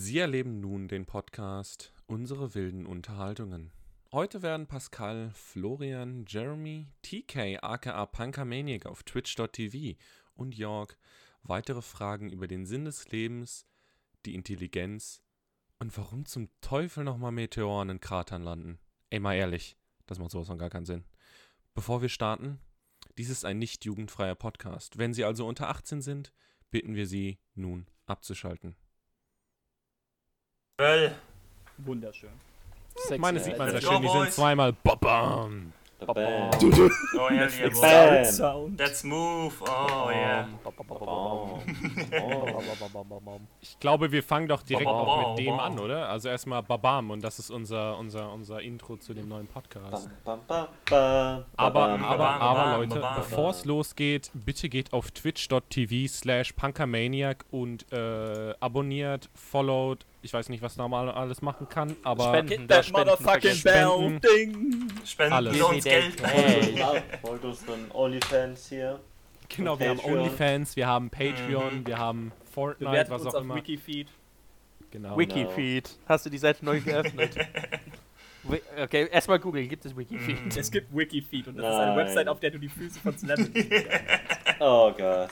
Sie erleben nun den Podcast Unsere wilden Unterhaltungen. Heute werden Pascal, Florian, Jeremy, TK aka Punkermaniac auf twitch.tv und Jörg weitere Fragen über den Sinn des Lebens, die Intelligenz und warum zum Teufel nochmal Meteoren in Kratern landen. Ey, mal ehrlich, das macht sowas von gar keinen Sinn. Bevor wir starten, dies ist ein nicht jugendfreier Podcast. Wenn Sie also unter 18 sind, bitten wir Sie nun abzuschalten. Well, Wunderschön. Meine sieht man sehr schön, die sind zweimal Babam. Bam. oh hell yeah. Sound. Let's move. Oh yeah. Ich glaube, wir fangen doch direkt auch mit dem an, oder? Also erstmal Babam und das ist unser, unser, unser Intro zu dem neuen Podcast. Aber, aber, aber Leute, bevor es losgeht, bitte geht auf twitch.tv slash punkermaniac und äh, abonniert, followed, ich weiß nicht, was man mal alles machen kann, aber Spenden. Hit da that Spenden motherfucking bell. Ding. Spenden Alles. Uns Geld. Hey. Wollt unseren Onlyfans hier? genau, wir haben Patreon. OnlyFans, wir haben Patreon, Mhm. wir haben Fortnite, Bewertet was uns auch auf immer. Wikifeed. Genau. Wikifeed. Hast du die Seite neu geöffnet? Okay, erstmal googeln, gibt es Wikifeed? Es gibt Wikifeed und das ist eine Nein. Website, auf der du die Füße von Celebrities. Oh Gott.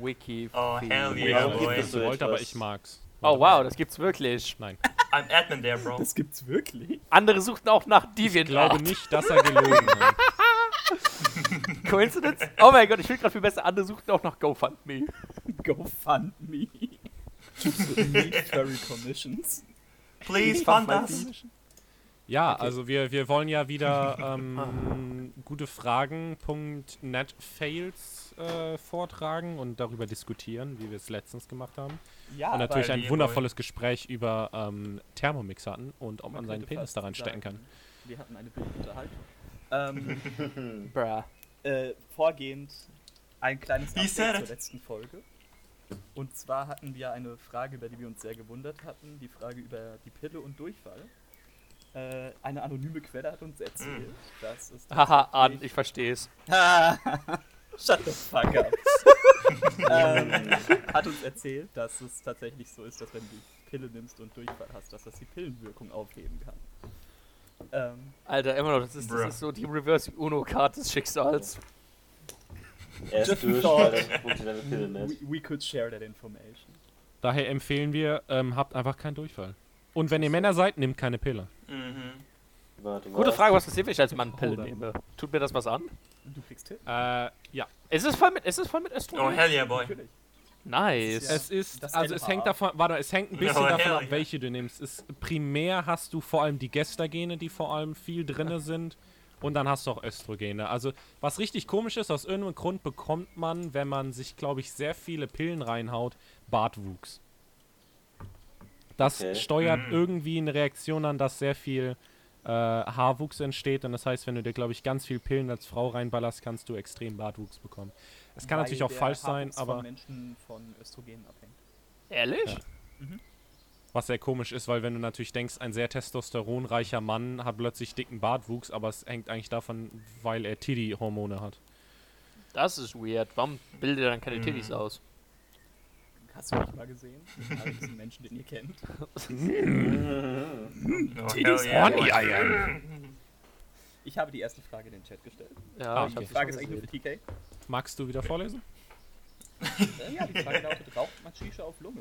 Wikifeed. Oh hell yeah, gibt boy. es so Wollt, aber ich mag's. Oh wow, das gibt's wirklich. Nein, I'm admin there, bro. Das gibt's wirklich. Andere suchten auch nach ich DeviantArt. glaube nicht, dass er gelogen hat. Coincidence? Oh mein Gott, ich will gerade viel besser. Andere suchten auch nach GoFundMe. GoFundMe. Need Furry Commissions. Please fund us. Ja, also wir, wir wollen ja wieder ähm, gute Fragen.net Fails äh, vortragen und darüber diskutieren, wie wir es letztens gemacht haben. Ja, und natürlich ein wundervolles Gespräch über ähm, Thermomix hatten und ob man, seinen könnte Penis fast da reinstecken sagen, kann. Wir hatten eine Bildunterhaltung. Ähm, Bruh. äh, vorgehend ein kleines Update zur letzten Folge. Und zwar hatten wir eine Frage, über die wir uns sehr gewundert hatten. Die Frage über die Pille und Durchfall. Äh, eine anonyme Quelle hat uns erzählt, Mm. dass es Haha, ich versteh's. Shut the fuck up. ähm, hat uns erzählt, dass es tatsächlich so ist, dass wenn du die Pille nimmst und Durchfall hast, dass das die Pillenwirkung aufheben kann. Ähm, Alter, immer noch, das ist, das ist so die Reverse Uno-Card des Schicksals. Erst Just durch, thought. weil dann funktioniert deine Pille we, nicht. we could share that information. Daher empfehlen wir, ähm, habt einfach keinen Durchfall. Und wenn ihr Männer seid, nehmt keine Pille. Mhm. Warte, Gute? Frage, was passiert, wenn ich als Mann Pille Oder- nehme? Tut mir das was an? Du kriegst Tipp? Äh, ja. Ist es voll mit, ist es voll mit Oh Östrogen? hell yeah, boy. Natürlich. nice. Ja. Es ist, Das also es hängt davon, warte, es hängt ein bisschen Oh, davon ab, yeah. welche du nimmst. Es, primär hast du vor allem die Gestagene, die vor allem viel drinne sind. Und dann hast du auch Östrogene. Also, was richtig komisch ist, aus irgendeinem Grund bekommt man, wenn man sich, glaube ich, sehr viele Pillen reinhaut, Bartwuchs. Das Okay. steuert Mm. irgendwie eine Reaktion an, dass sehr viel Haarwuchs entsteht. Und das heißt, wenn du dir, glaube ich, ganz viel Pillen als Frau reinballerst, kannst du extrem Bartwuchs bekommen. Es kann Weil natürlich auch der falsch sein, Haarwuchs aber. von Menschen von Östrogenen abhängt. Ehrlich? Ja. Was sehr komisch ist, weil wenn du natürlich denkst, ein sehr testosteronreicher Mann hat plötzlich dicken Bartwuchs, aber es hängt eigentlich davon, weil er Tiddy-Hormone hat. Das ist weird. Warum bildet er dann keine Mhm. Titties aus? Hast du mich mal gesehen? Den haarigsten Menschen, den ihr kennt. Hell yeah, boy. Ich habe die erste Frage in den Chat gestellt. Ja, Ah, okay. Die Frage ist eigentlich nur für TK. Magst du wieder vorlesen? Äh, ja, die Frage lautet, raucht man Shisha auf Lunge?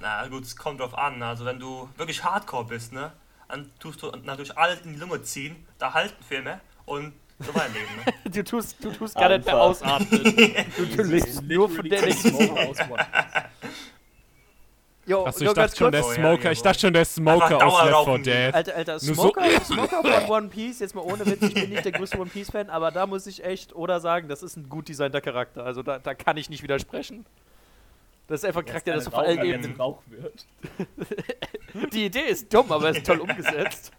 Na gut, es kommt drauf an. Also wenn du wirklich hardcore bist, ne, dann tust du natürlich alles in die Lunge ziehen, da halten Filme und so weiterleben, ne? Du tust, du tust gar nicht mehr ausatmen. Du, du lebst nur von der Energie. Jo, Achso, ich dachte schon, der Smoker, ich dachte schon, der Smoker aus Left 4 Dauerrauchen. Dead. Alter, Alter, Nur so- Smoker, Smoker von One Piece, jetzt mal ohne Witz, ich bin nicht der größte One Piece Fan, aber da muss ich echt oder sagen, das ist ein gut designter Charakter. Also da, da kann ich nicht widersprechen. Das ist einfach ein Charakter, der so vor allem eben. Rauch wird. Die Idee ist dumm, aber es ist toll umgesetzt.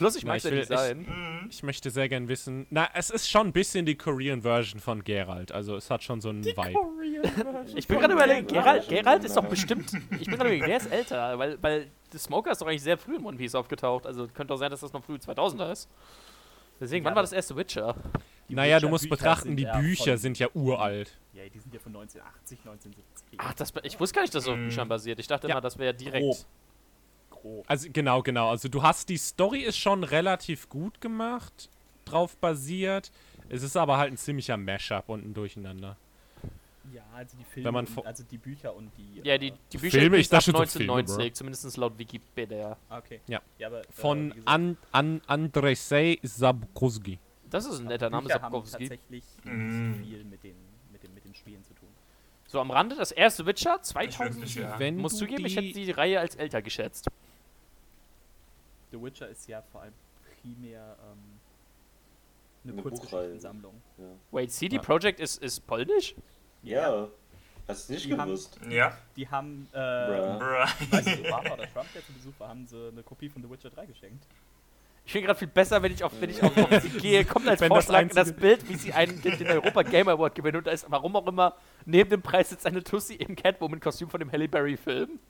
Plus, ich Na, mag ich sein will- Design. Mhm. Ich möchte sehr gern wissen. Na, es ist schon ein bisschen die Korean Version von Geralt. Also es hat schon so einen Vibe. Ich bin gerade überlegen, Geralt, Geralt ist doch bestimmt. Ich bin gerade überlegen, der ist älter, weil, weil der Smoker ist doch eigentlich sehr früh in One Piece aufgetaucht. Also könnte auch sein, dass das noch früh 2000er ist. Deswegen, Ja, wann war das erste Witcher? Die Naja, du Witcher musst Bücher betrachten, die ja Bücher sind ja uralt. Ja, die sind ja von 1980, 1970. Ach, das, ich wusste gar nicht, dass es auf Mm. Büchern basiert. Ich dachte Ja. immer, das wäre direkt. Grob. Grob. Also genau, genau. Also du hast die Story ist schon relativ gut gemacht, drauf basiert. Es ist aber halt ein ziemlicher Mashup und ein Durcheinander. Ja, also die Filme, Wenn man und, also die Bücher und die... Ja, die, äh, die Bücher Filme, sind ich dachte schon so Filme, 1990, zumindest laut Wikipedia. ah, okay. Ja. ja aber, äh, Von gesagt, An, An, Andrzej Sapkowski. Das ist ein netter Name, Bücher haben Sapkowski. tatsächlich Mm. viel mit den, mit, den, mit den Spielen zu tun. So am Rande, das erste Witcher, Nicht 2000. wirklich, ja. Wenn Muss du zugeben, ich hätte die Reihe als älter geschätzt. The Witcher ist ja vor allem primär ähm, eine, Eine Kurzgeschichtensammlung. Ja. Wait, CD Ja. Projekt ist, ist polnisch? ja. Hast du nicht Die haben- gewusst? Ja. Die haben, äh, Bruh. Bruh. weiß nicht, Obama oder Trump, der zu Besuch war, haben sie eine Kopie von The Witcher 3 geschenkt. Ich finde gerade viel besser, wenn ich auf, wenn ich auf, auf sie gehe, kommt als Wenn das Vorschlag das, einzige- Bild, wie sie einen, den, den Europa Game Award gewinnen und da ist, warum auch immer, neben dem Preis sitzt eine Tussi im Catwoman-Kostüm von dem Halle Berry-Film.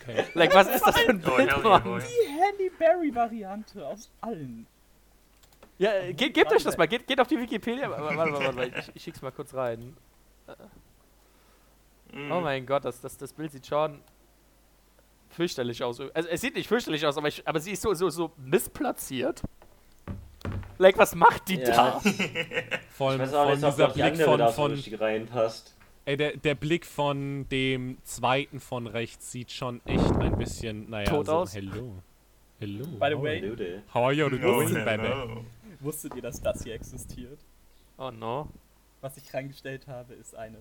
Okay. Like, was ist das für ein Oh, Bild, Mann? boy. Die Halle Berry-Variante aus allen. Ja, äh, ge gebt euch das mal, geht, geht auf die Wikipedia. Warte, warte, warte, warte, ich, ich schick's mal kurz rein. Mm. Oh mein Gott, das, das, das Bild sieht schon fürchterlich aus. Also es sieht nicht fürchterlich aus, aber, ich, aber sie ist so, so, so missplatziert. Like, was macht die Ja. da? Vor Ich allem weiß auch von dieser auch die Blick von, von reinpasst. Ey, der, der Blick von dem zweiten von rechts sieht schon echt ein bisschen, naja, Tot so, aus. hello. Hello. By the way. How are you doing, no, baby? no. wusstet ihr, dass das hier existiert? Oh no. Was ich reingestellt habe, ist eine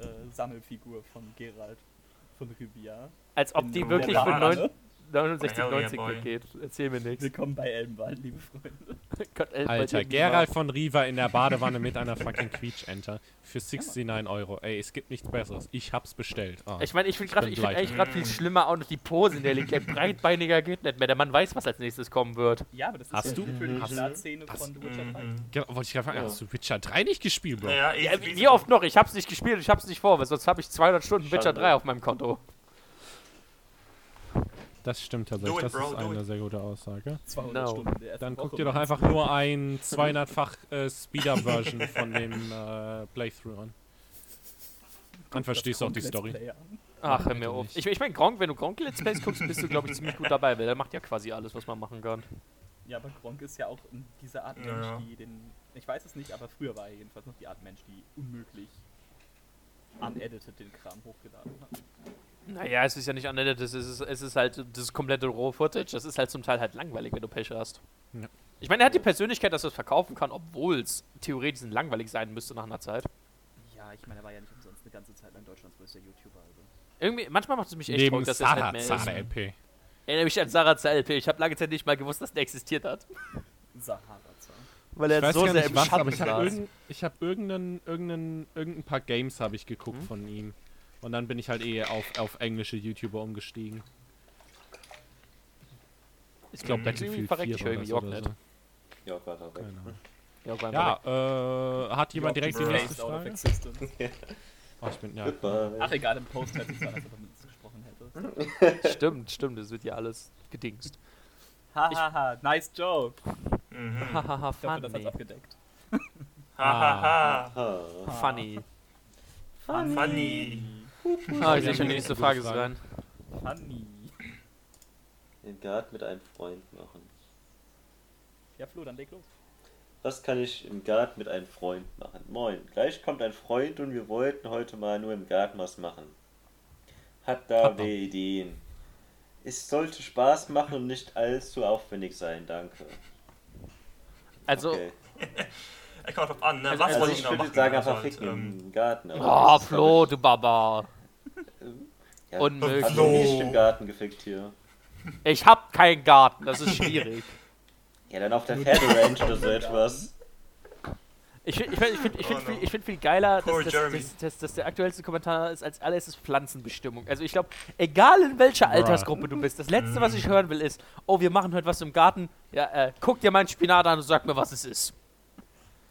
äh, Sammelfigur von Gerald von Rivia. Als ob die wirklich für Bahn. neun- 69, Hell yeah, 90 boy. geht. Erzähl mir nichts. Willkommen bei Elbenwald, liebe Freunde. Gott, bei Alter, Gerald von Riva in der Badewanne mit einer fucking Quietsch-Enter für 69 Euro. Ey, es gibt nichts Besseres. Ich hab's bestellt. Ah. Ich meine, ich finde gerade, bin ich finde gleich. eigentlich gerade viel schlimmer auch noch die Pose, in der liegt. Der breitbeiniger geht nicht mehr. Der Mann weiß, was als nächstes kommen wird. Ja, aber das ist Hast ja du- für die hast du- Startszene von The Witcher 3. Mhm. Genau, wollte ich gerade fragen, Ja. hast du Witcher 3 nicht gespielt, Bro? Ja, Ja, wie, oft noch? Ich hab's nicht gespielt, ich hab's nicht vor, weil sonst habe ich 200 Stunden Witcher Schande. 3 auf meinem Konto. Das stimmt tatsächlich. it, Das bro, ist eine sehr gute Aussage. 200 No. Stunden Dann guck dir doch einfach nur ein 200-fach äh, Speed-Up-Version von dem äh, Playthrough an. Dann verstehst du auch die Story. Ach, hör mir auf. Ich, ich meine, Gronk, wenn du Gronk Let's Plays guckst, bist du, glaube ich, ziemlich gut dabei, weil der macht ja quasi alles, was man machen kann. Ja, aber Gronk ist ja auch in dieser Art Ja. Mensch, die den. Ich weiß es nicht, aber früher war er jedenfalls noch die Art Mensch, die unmöglich unedited den Kram hochgeladen hat. Naja, es ist ja nicht unedited, es ist, es ist halt das komplette Raw-Footage. Das ist halt zum Teil halt langweilig, wenn du Pech hast. Ja. Ich meine, er hat die Persönlichkeit, dass er es verkaufen kann, obwohl es theoretisch langweilig sein müsste nach einer Zeit. Ja, ich meine, er war ja nicht umsonst eine ganze Zeit lang Deutschlands größter YouTuber. Also. Irgendwie, manchmal macht es mich echt Neben traurig, dass er es Sarah nicht mehr ist. Zara LP. Erinnere mich an Sarah LP. Ich habe lange Zeit nicht mal gewusst, dass der existiert hat. Sahara Weil er so sehr nicht im was, Schatten aber ich habe saß. irgendein, ich hab irgendein, irgendein, irgendein paar Games habe ich geguckt Mhm. von ihm. Und dann bin ich halt eh auf, auf englische YouTuber umgestiegen. Ich glaube Mhm. Battlefield Verreckt 4 ich war irgendwie das auch oder nicht. so. Ja, war er weg. Ahnung. Ja, äh, hat jemand direkt die nächste Frage? existence. Oh, ich bin, ja. Ach egal, im Post hört sich so an, als ob er mit uns gesprochen hätte. Stimmt, stimmt, das wird ja alles gedingst. Hahaha, nice joke. Mhm. Hahaha, Ich hoffe, das hat's funny. abgedeckt. Hahaha. Ah. Funny. Funny. Ah, ich sehe schon die nächste Frage Frage. rein. Funny. Den Garten mit einem Freund machen. Ja, Flo, dann leg los. Was kann ich im Garten mit einem Freund machen? Moin, gleich kommt ein Freund und wir wollten heute mal nur im Garten was machen. Hat da Papa. wer Ideen? Es sollte Spaß machen und nicht allzu aufwendig sein, danke. Also, Okay. Es kommt drauf an, ne? Also- Was also wollt Also ihr ich genau würde machen? sagen Also einfach halt, ficken ähm, im Garten. aber oh, das ist, glaub Flo, ich, du Baba. Ja, unmöglich. Hast du nicht im Garten gefickt hier? Ich hab keinen Garten, das ist schwierig. Ja, dann auf der Pferderanch oder so etwas. Ich finde ich find, ich find, ich find, Oh viel, no. ich find viel geiler, dass, dass, dass, dass, dass der aktuellste Kommentar ist als allererstes Pflanzenbestimmung. Also ich glaube, egal in welcher Bruh. Altersgruppe du bist, das Letzte, was ich hören will, ist, oh, wir machen heute was im Garten. Ja, äh, guck dir meinen Spinat an und sag mir, was es ist.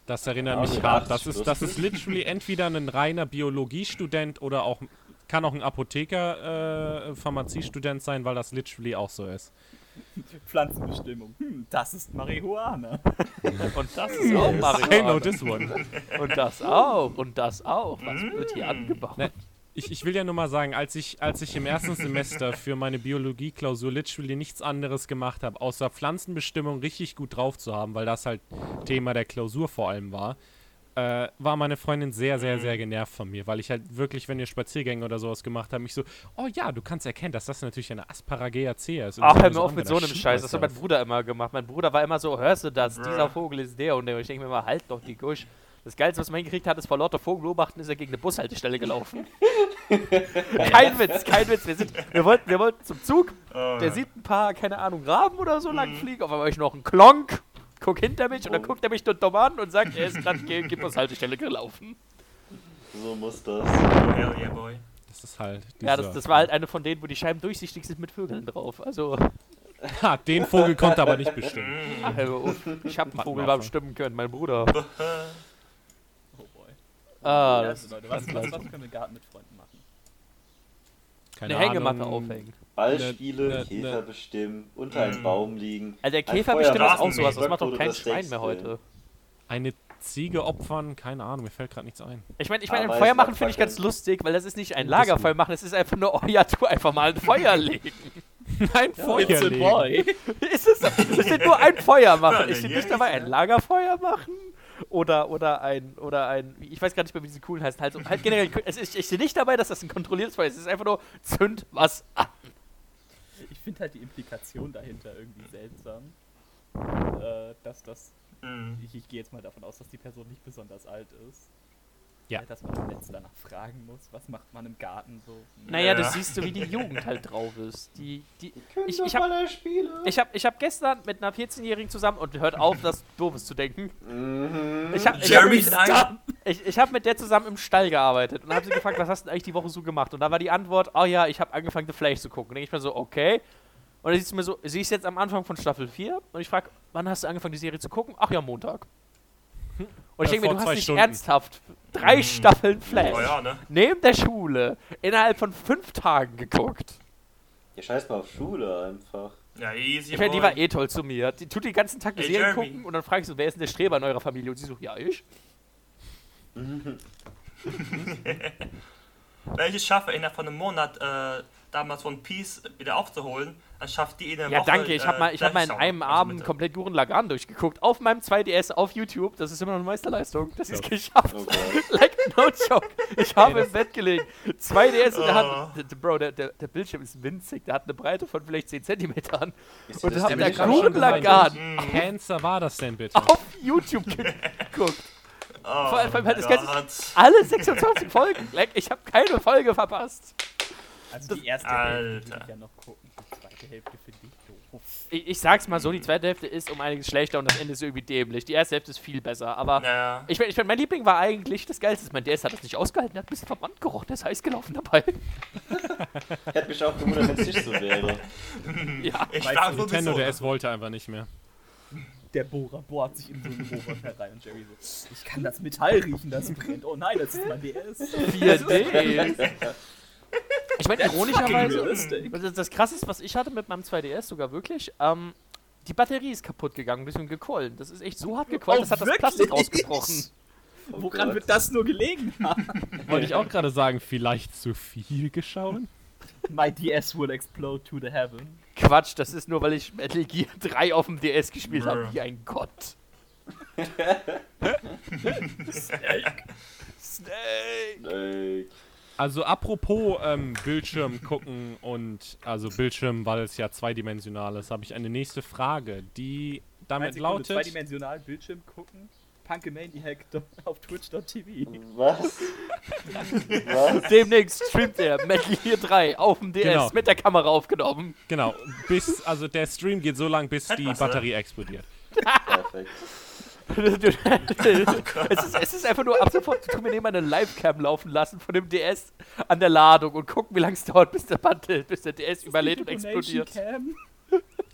Das erinnert Ja, mich mit hart. 80 Das ist, das ist literally entweder ein reiner Biologiestudent oder auch kann auch ein Apotheker, äh, Pharmaziestudent sein, weil das literally auch so ist. Pflanzenbestimmung. Hm, das ist Marihuana. Und das ist auch I know Marihuana. this one. Und das auch. Und das auch. Was wird hier angebaut? Ne, Ich, ich will ja nur mal sagen, als ich, als ich im ersten Semester für meine Biologie-Klausur literally nichts anderes gemacht habe, außer Pflanzenbestimmung richtig gut drauf zu haben, weil das halt Thema der Klausur vor allem war, äh, war meine Freundin sehr, sehr, sehr genervt von mir, weil ich halt wirklich, wenn wir Spaziergänge oder sowas gemacht haben, mich so, oh ja, du kannst erkennen, dass das natürlich eine Asparagea ist. Und Ach, ich hör mir auf mit so einem Scheiß. Das hat mein Bruder immer gemacht. Mein Bruder war immer so, hörst du das? Bruh. Dieser Vogel ist der und ich denke mir mal, halt doch die Gusch. Das Geilste, was man hingekriegt hat, ist vor lauter Vogelbeobachten, ist er gegen eine Bushaltestelle gelaufen. kein Witz, kein Witz. Wir, sind, wir, wollten, wir wollten zum Zug. Oh, Der sieht ein paar, keine Ahnung, Raben oder so lang fliegen. Auf einmal ich noch einen Klonk. Guck hinter mich und dann Oh. guckt er mich dort dumm an und sagt, er ist gerade gegen die Bushaltestelle gelaufen. So muss das. Oh, hell yeah, boy. Das ist halt. Ja, das, das war halt eine von denen, wo die Scheiben durchsichtig sind mit Vögeln drauf. Also, Ha, den Vogel konnte aber nicht bestimmen. ach, auf. ich hab einen Vogel beim Stimmen können, mein Bruder. Oh boy. Ah, das also, Leute, was, was, was können wir im Garten mit Freunden machen? Keine eine Hängematte Ahnung. aufhängen. Ballspiele, Ne- ne- Käfer ne- bestimmen, unter einem Mm. Baum liegen. Also der Käfer bestimmt ist auch sowas, das macht doch kein das Schwein mehr heute. Eine Ziege opfern, keine Ahnung, mir fällt gerade nichts ein. Ich meine, ich mein, ein Feuer machen finde ich ganz Fackeln. lustig, weil das ist nicht ein Das ist Lagerfeuer machen, es ist einfach nur, oh ja, tu einfach mal ein Feuer legen. Ein Feuer It's legen. boy. ist es, es steht nur ein Feuer machen. Ich steht nicht dabei ein Lagerfeuer machen oder, oder ein, oder ein, ich weiß gar nicht mehr, wie diese coolen heißen. Halt, so- halt generell, es ist, ich stehe nicht dabei, dass das ein kontrolliertes Feuer ist. Es ist einfach nur, zünd was an. Ich finde halt die Implikation dahinter irgendwie seltsam. Äh, dass das. Mm. Ich, ich gehe jetzt mal davon aus, dass die Person nicht besonders alt ist. Ja. Äh, Dass man im Netz danach fragen muss, was macht man im Garten so. Naja, Ja. das siehst du, wie die Jugend halt drauf ist. Die, die, ich, doch ich habe ich hab, ich hab gestern mit einer 14-Jährigen zusammen und hört auf, das Doofes zu denken. Mhm. Ich habe ich Jeremy, hab, nein. Ich, ich hab mit der zusammen im Stall gearbeitet und habe sie gefragt, was hast du denn eigentlich die Woche so gemacht? Und da war die Antwort, oh ja, ich habe angefangen, The Flash zu gucken. Und denke ich mir so, okay. Und dann siehst du mir so, sie ist jetzt am Anfang von Staffel 4 und ich frage, wann hast du angefangen, die Serie zu gucken? Ach ja, Montag. Und ich Äh, denke mir, vor du hast nicht Stunden. ernsthaft drei Staffeln Flash Oh ja, ne? neben der Schule innerhalb von fünf Tagen geguckt. Ihr scheiß mal auf Schule einfach. Ja, easy, Ich meine, die war eh toll zu mir. Die tut den ganzen Tag die Ey, Serien Jeremy. gucken und dann frage ich so, wer ist denn der Streber in eurer Familie? Und sie so, ja, ich. Wenn ich es schaffe, innerhalb von einem Monat äh, damals One Piece wieder aufzuholen, dann schafft die in einer Ja, Woche. danke. Ich habe äh, mal, ich hab mal in einem. Also Abend mit- komplett Gurren Lagann durchgeguckt. Auf meinem 2DS auf YouTube. Das ist immer noch eine Meisterleistung. Das ist geschafft. Oh Gott. like, no joke. Ich habe im Bett gelegen. 2DS und der Oh. hat. der- der- Bro, der, der, der Bildschirm ist winzig. Der hat eine Breite von vielleicht 10 Zentimetern. Und das da schon Gurren Lagann Mm. Cancer war das denn bitte? auf YouTube geguckt. Oh, Vor allem, vor allem halt das. Ganze- Alle 26 Folgen. Like, ich habe keine Folge verpasst. Also die erste Alter. Hälfte will ich ja noch gucken. Die zweite Hälfte finde ich doof. Ich, ich sag's mal so, die zweite Hälfte ist um einiges schlechter und das Ende ist irgendwie dämlich. Die erste Hälfte ist viel besser, aber Naja. ich, mein- ich mein, mein Liebling war eigentlich das Geilste. Mein DS hat das nicht ausgehalten, der hat ein bisschen verbrannt gerochen, der ist heiß gelaufen dabei. Hätte mich auch gewundert, wenn es nicht so wäre. ja. Ich Weißt Nintendo sowieso. DS wollte einfach nicht mehr. Der Bohrer bohrt sich in so einen Rohrer rein und Jerry so, ich kann das Metall riechen, das brennt. Oh nein, das ist mein DS. 4D. Ich meine, ironischerweise, realistic. das, das krasseste, was ich hatte mit meinem 2DS sogar wirklich, ähm, die Batterie ist kaputt gegangen, ein bisschen gequollen. Das ist echt so hart gequollen, Oh, das hat das wirklich? Plastik rausgebrochen. Woran Gott. wird das nur gelegen haben? Wollte ich auch gerade sagen, vielleicht zu viel geschaut? My DS will explode to the heaven. Quatsch, das ist nur, weil ich Metal Gear 3 auf dem DS gespielt habe, wie ein Gott. Snake. Ey, Also apropos ähm, Bildschirm gucken und also Bildschirm, weil es ja zweidimensional ist, habe ich eine nächste Frage, die damit Sekunde, lautet. Zweidimensional Bildschirm gucken. Punkemaniac auf twitch.tv. was? was? Demnächst streamt er Metal Gear 3 auf dem DS Genau. mit der Kamera aufgenommen. Genau, bis also der Stream geht so lang, bis die Batterie explodiert. Perfekt. es, ist, es ist einfach nur ab sofort, tu mir nehmen eine Livecam laufen lassen von dem DS an der Ladung und gucken, wie lange es dauert, bis der, Battle, bis der DS überlebt und explodiert. Cam.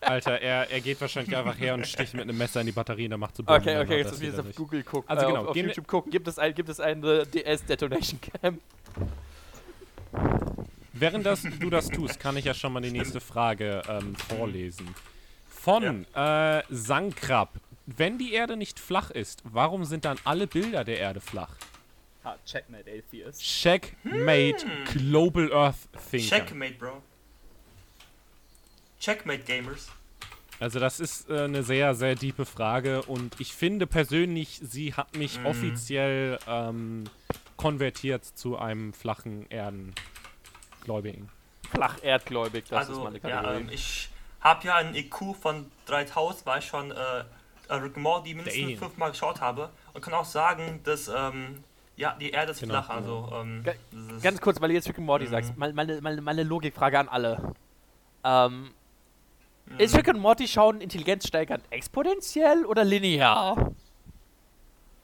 Alter, er, er geht wahrscheinlich einfach her und sticht mit einem Messer in die Batterie und dann macht so Bumm, Okay, okay, hat jetzt müssen wir jetzt auf nicht. Google gucken. Also äh, genau, auf, auf gehen wir- YouTube gucken. Gibt es, ein, gibt es eine DS Detonation Cam? während das, du das tust, kann ich ja schon mal die nächste Frage ähm, vorlesen. Von äh, Sankrab. Wenn die Erde nicht flach ist, warum sind dann alle Bilder der Erde flach? Ah, Checkmate Atheist. Checkmate Global Earth Thinker. Checkmate, Bro. Checkmate Gamers. Also das ist äh, eine sehr, sehr diepe Frage und ich finde persönlich, sie hat mich Mhm. offiziell ähm, konvertiert zu einem flachen Erdengläubigen. Flach erdgläubig, das ist also, meine ja, Kategorie. ähm, ich habe ja einen IQ von 3000, weil ich schon äh, äh, Rick Morty mindestens Damn. fünfmal geschaut habe und kann auch sagen, dass ähm, ja, die Erde ist Genau, flach. Also, ähm, Ga- das ist- Ganz kurz, weil du jetzt Rick and Morty Mhm. sagst, meine, meine, meine Logikfrage an alle. Ähm, Mhm. Ist Rick and Morty schauen intelligenzsteigernd exponentiell oder linear?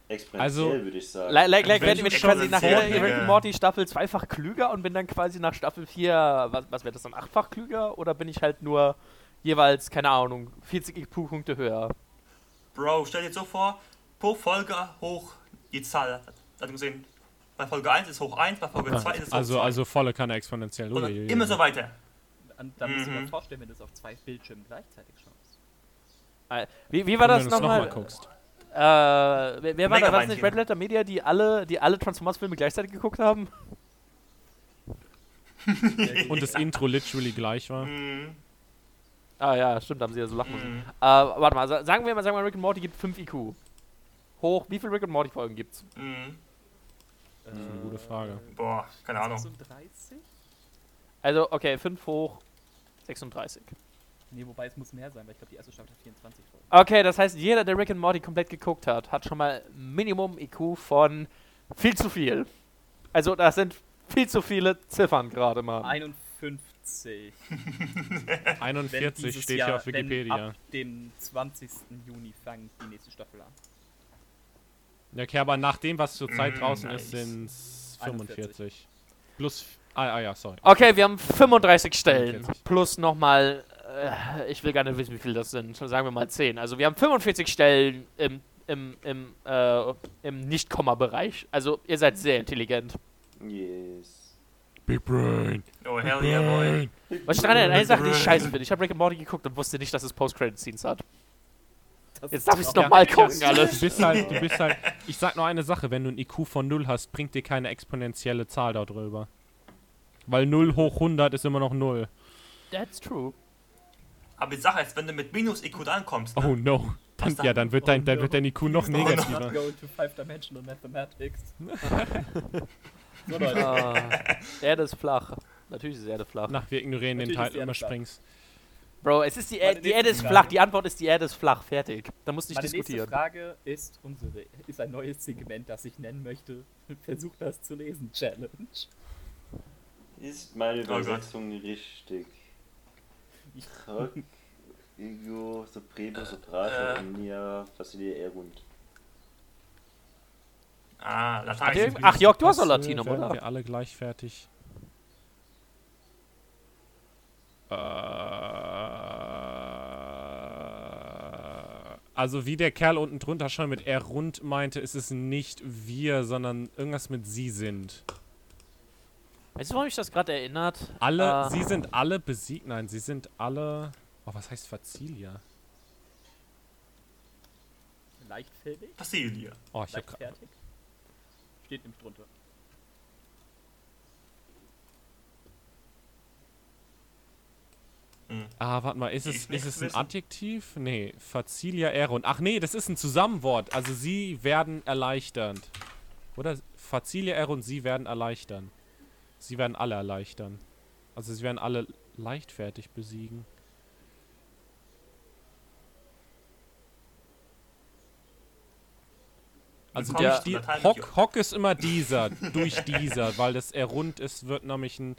Exponentiell, Also, würde ich sagen. Like, like, like Wenn wenn, ich quasi nach jeder Rick ja. Morty Staffel zweifach klüger und bin dann quasi nach Staffel 4, was, was wäre das dann, achtfach klüger? Oder bin ich halt nur jeweils, keine Ahnung, 40 IQ-Punkte höher? Bro, stell dir so vor, pro Folge hoch die Zahl. Hat gesehen, bei Folge 1 ist hoch 1, bei Folge 2 ist es hoch Also, 2. also volle Kanne exponentiell. Und Uiuiui. immer so weiter. Und da musst du dir Mhm. mal vorstellen, wenn du es auf zwei Bildschirmen gleichzeitig schaust. Äh, Wie, wie war das wenn du's noch nochmal? mal guckst. Äh, wer, wer war da? War das nicht. Red Letter Media, die alle, die alle Transformers-Filme gleichzeitig geguckt haben? Und das Intro literally gleich war. Mhm. Ah ja, stimmt, da haben sie ja so lachen müssen. Mhm. Äh, warte mal, sa- sagen wir mal, sagen wir mal, Rick and Morty gibt 5 IQ. Hoch, wie viele Rick and Morty Folgen gibt's? Mhm. Das ist eine gute Frage. Boah, keine Ahnung. 36? Also, okay, 5 hoch 36. Nee, wobei es muss mehr sein, weil ich glaube, die erste Staffel hat 24 Folgen. Okay, das heißt, jeder, der Rick and Morty komplett geguckt hat, hat schon mal Minimum IQ von viel zu viel. Also, das sind viel zu viele Ziffern gerade mal. 51. Wenn 41 dieses steht Jahr, hier auf Wikipedia. ab dem 20. Juni fängt die nächste Staffel an. Ja, okay, aber nach dem, was zurzeit Mm, draußen nice. ist, sind es 41. 45. Plus. Ah, ah ja, sorry. Okay, wir haben 35 Stellen. 45. Plus nochmal, äh, ich will gar nicht wissen, wie viel das sind. Sagen wir mal 10. Also, wir haben 45 Stellen im, im, im, äh, im Nicht-Komma-Bereich. Also, ihr seid sehr intelligent. Yes. Big Brain. Oh, hell yeah, boy. Was ich dran erinnere, eine Sache, die ich scheiße finde. Ich habe Rick and Morty geguckt und wusste nicht, dass es Post-Credit-Scenes hat. Das Jetzt darf ich es nochmal Ja, gucken, Du alles. bist halt, du bist halt. Ich sag nur eine Sache, wenn du ein IQ von 0 hast, bringt dir keine exponentielle Zahl da drüber. Weil 0 hoch 100 ist immer noch 0. That's true. Aber die Sache ist, wenn du mit Minus-IQ drankommst, ne? Oh no. Dann, ja, dann? wird dein, Oh dann no. wird dein IQ noch Oh, negativer. go to five-dimensional mathematics. so, Leute. Ah, die Erde ist flach. Natürlich ist die Erde flach. Nach, wir ignorieren den Teil die flach. überspringst. Bro, es ist die, Erde, die Erde ist nächste flach. Frage. Die Antwort ist, die Erde ist flach. Fertig. Da musst du nicht Meine nächste diskutieren. Frage ist unsere, ist ein neues Segment, das ich nennen möchte. Versuch das zu lesen, Challenge. Ist meine Oh. Übersetzung richtig? Rock, Ego, Supremo, Soprato, Äh. Omnia, Facilia, Erunt. Ah, Ach, Latein. Ach, Jörg, du hast doch äh, Latinum, oder? wir alle gleichfertig. Äh, also wie der Kerl unten drunter schon mit R rund meinte, ist es nicht wir, sondern irgendwas mit sie sind. Weißt du, warum mich das gerade erinnert? Alle, Äh, sie sind alle besiegt. Nein, sie sind alle. Oh, was heißt Facilia? Leichtfertig? Facilia. Oh, ich hab grad? Steht nämlich drunter. Ah, warte mal, ist es, ist es ein wissen. Adjektiv? Nee, Facilia Erund. Ach nee, das ist ein Zusammenwort. Also sie werden erleichternd. Oder Facilia Erund, sie werden erleichtern. Sie werden alle erleichtern. Also sie werden alle leichtfertig besiegen. Also kommst der du die, Hock? Hock ist immer dieser, durch dieser, weil das er rund ist, wird nämlich ein.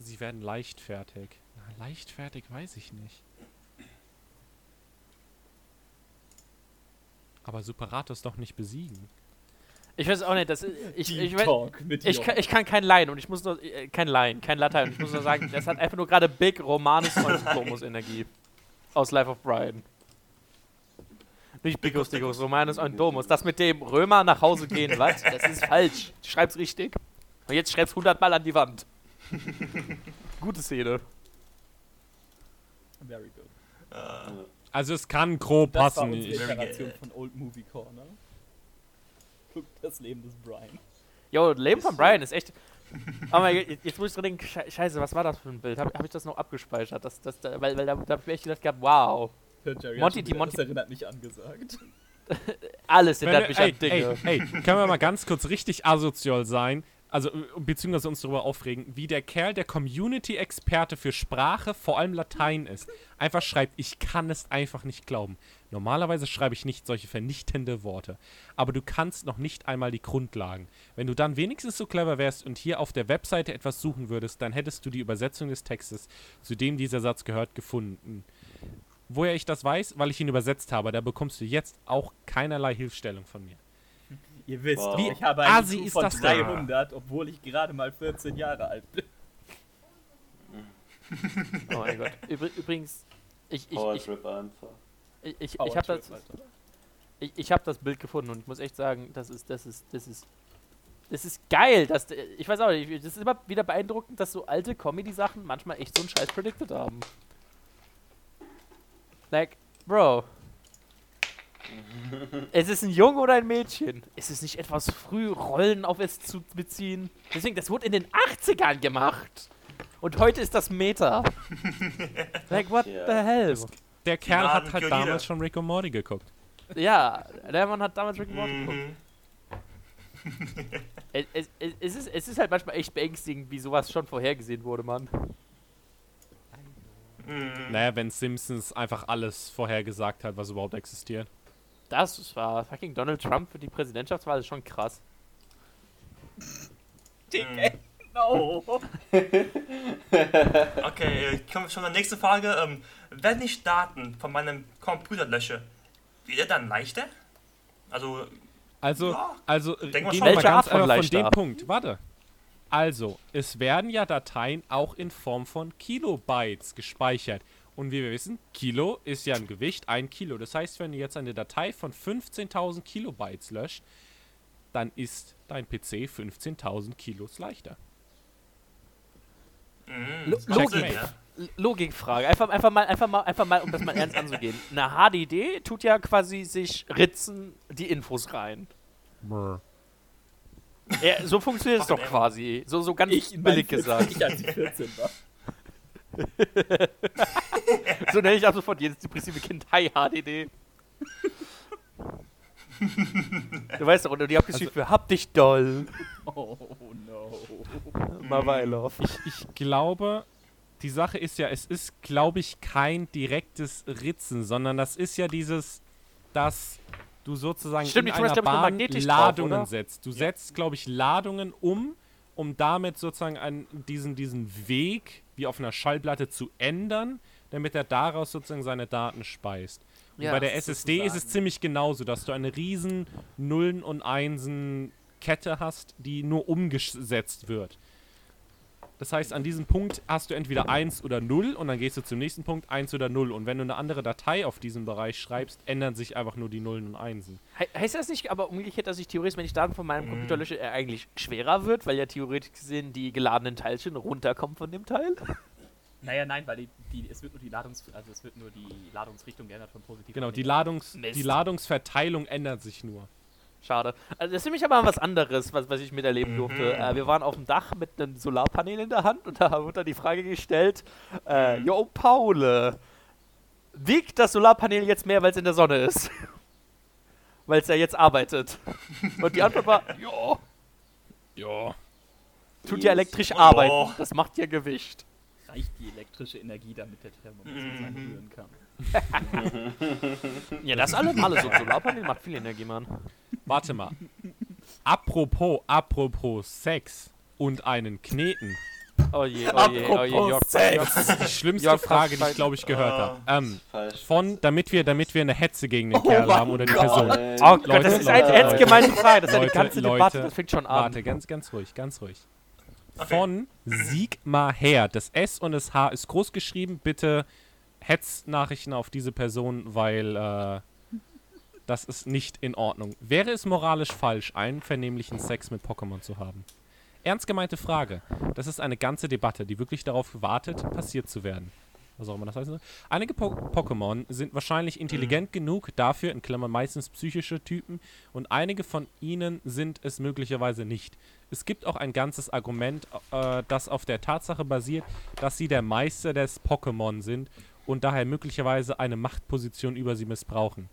Sie werden leichtfertig. Na, leichtfertig weiß ich nicht. Aber Superatus doch nicht besiegen. Ich weiß auch nicht, das ist, ich, ich, weiß- Talk mit ich, Jörg. kann, ich kann kein Laien und ich muss nur, äh, kein Laien, kein Latein. und Ich muss nur sagen, das hat einfach nur gerade Big Romanus und Chromus Energie. Aus Life of Brian. Nicht Bigos, Digos, Romanus und Domus. Das mit dem Römer nach Hause gehen, was? Das ist falsch. Schreib's richtig. Und jetzt schreib's 100 Mal an die Wand. Gute Szene. Very good. Also es kann grob Das war passen. unsere Ich, Iteration von Old Movie Corner. Das Leben des Brian. Jo, Leben von Brian ist echt. Aber jetzt, jetzt muss ich dran denken, Sche- Scheiße, was war das für ein Bild? Habe hab ich das noch abgespeichert? Das, das, da, weil, weil da, da hab ich echt gedacht gehabt, wow. Hört Jerry Monty, die Monty- Das erinnert mich angesagt. Alles erinnert mich ey, an Dinge. ey, ey, können wir mal ganz kurz richtig asozial sein? Also, äh, beziehungsweise uns darüber aufregen, wie der Kerl, der Community-Experte für Sprache, vor allem Latein ist, einfach schreibt, ich kann es einfach nicht glauben. Normalerweise schreibe ich nicht solche vernichtende Worte. Aber du kannst noch nicht einmal die Grundlagen. Wenn du dann wenigstens so clever wärst und hier auf der Webseite etwas suchen würdest, dann hättest du die Übersetzung des Textes, zu dem dieser Satz gehört, gefunden. Woher ich das weiß, weil ich ihn übersetzt habe, da bekommst du jetzt auch keinerlei Hilfestellung von mir. Ihr wisst Wow. ich habe einen assi IQ ist von das denn? 300, obwohl ich gerade mal 14 Jahre alt bin. Oh mein Gott. Übr übrigens, ich, ich, Power ich, Trip einfach. ich, ich, ich habe das, ich, ich hab das Bild gefunden und ich muss echt sagen, das ist, das ist, das ist, das ist geil. Dass, der- ich weiß auch nicht, das ist immer wieder beeindruckend, dass so alte Comedy-Sachen manchmal echt so einen Scheiß predicted haben. Like, Bro. Es ist ein Junge oder ein Mädchen. Ist es nicht etwas früh, Rollen auf es zu beziehen? Deswegen, das wurde in den 80ern gemacht. Und heute ist das Meta. like, what Ja. the hell? Der Kerl hat halt Pioniere. damals schon Rick und Morty geguckt. Ja, der Mann hat damals Rick and Morty geguckt. mhm. Es, es, es, es, ist, es ist halt manchmal echt beängstigend, wie sowas schon vorhergesehen wurde, Mann. Mhm. Naja, wenn Simpsons einfach alles vorhergesagt hat, was überhaupt existiert. Das war fucking Donald Trump für die Präsidentschaftswahl, ist schon krass. Mhm. No! Okay, äh, kommen wir schon zur nächsten Frage. Ähm, wenn ich Daten von meinem Computer lösche, wird er dann leichter? Also, Also, Ja. also gehen schon. wir mal ganz von einfach von leichter? dem Punkt. Warte. Also, es werden ja Dateien auch in Form von Kilobytes gespeichert. Und wie wir wissen, Kilo ist ja ein Gewicht, ein Kilo. Das heißt, wenn du jetzt eine Datei von 15.000 Kilobytes löscht, dann ist dein PC 15.000 Kilos leichter. Sinn, Logik. ja. Logikfrage. Einfach, einfach, mal, einfach, mal, einfach mal, um das mal ernst anzugehen. Eine HDD tut ja quasi sich ritzen die Infos rein. Ja, so funktioniert es doch quasi. So, so ganz Ich, billig gesagt. Ich, als ich 14 war. So nenne ich ab sofort jedes depressive Kind. Hi, HDD. du weißt doch, und die abgeschrieben für Hab dich doll. Oh no. Mawailow. Ich glaube, die Sache ist ja, es ist, glaube ich, kein direktes Ritzen, sondern das ist ja dieses, dass du sozusagen Stimmt, in ich weiß, einer ich, Bahn drauf, Ladungen oder? setzt. Du setzt, glaube ich, Ladungen um, um damit sozusagen einen, diesen, diesen Weg wie auf einer Schallplatte zu ändern, damit er daraus sozusagen seine Daten speist. Und Ja, bei der SSD ist es sozusagen- ziemlich genauso, dass du eine riesen Nullen und Einsen Kette hast, die nur umgesetzt wird. Das heißt, an diesem Punkt hast du entweder 1 oder 0 und dann gehst du zum nächsten Punkt 1 oder 0. Und wenn du eine andere Datei auf diesem Bereich schreibst, ändern sich einfach nur die Nullen und Einsen. He heißt das nicht aber umgekehrt, dass ich theoretisch, wenn ich Daten von meinem Mhm. Computer lösche, er eigentlich schwerer wird, weil ja theoretisch gesehen die geladenen Teilchen runterkommen von dem Teil? Naja, nein, weil die, die, es wird nur die Ladungs, also es wird nur die Ladungsrichtung geändert von positiv. Genau, die. Ladungs Mist. die Ladungsverteilung ändert sich nur. Schade. Also das ist nämlich aber was anderes, was, was ich miterleben Mhm. durfte. Äh, wir waren auf dem Dach mit einem Solarpanel in der Hand und da wurde dann die Frage gestellt, äh, Mhm. Jo, Paul, wiegt das Solarpanel jetzt mehr, weil es in der Sonne ist? weil es ja jetzt arbeitet. Und die Antwort war, ja, Ja. tut ja elektrisch Oh. arbeiten. Das macht ja Gewicht. Reicht die elektrische Energie, damit der Thermomix Mhm. sein rühren kann. Ja, das alles, alles. So ein Solarpanel macht viel Energie, Mann. Warte mal. apropos, apropos Sex und einen Kneten. Oh je, oh je, oh je, Jörg. Sex. Das ist die schlimmste Jörg, Frage, die ich glaube ich gehört habe. Ähm, Falsch. von, damit wir, damit wir eine Hetze gegen den Oh Kerl haben oder die Gott. Person. Oh Gott, Leute, das ist eine ernst Leute. gemeinte Frage. Das ist ja die Leute, ganze Leute, Debatte. Das fängt schon an. Warte, ganz, ganz ruhig, ganz ruhig. Okay. Von Sigmar Her. Das S und das H ist groß geschrieben. Bitte Hetznachrichten auf diese Person, weil äh, das ist nicht in Ordnung. Wäre es moralisch falsch, einen vernehmlichen Sex mit Pokémon zu haben? Ernst gemeinte Frage. Das ist eine ganze Debatte, die wirklich darauf wartet, passiert zu werden. Was auch immer das heißt. Einige po Pokémon sind wahrscheinlich intelligent genug dafür, in Klammern meistens psychische Typen, und einige von ihnen sind es möglicherweise nicht. Es gibt auch ein ganzes Argument, äh, das auf der Tatsache basiert, dass sie der Meister des Pokémon sind und daher möglicherweise eine Machtposition über sie missbrauchen.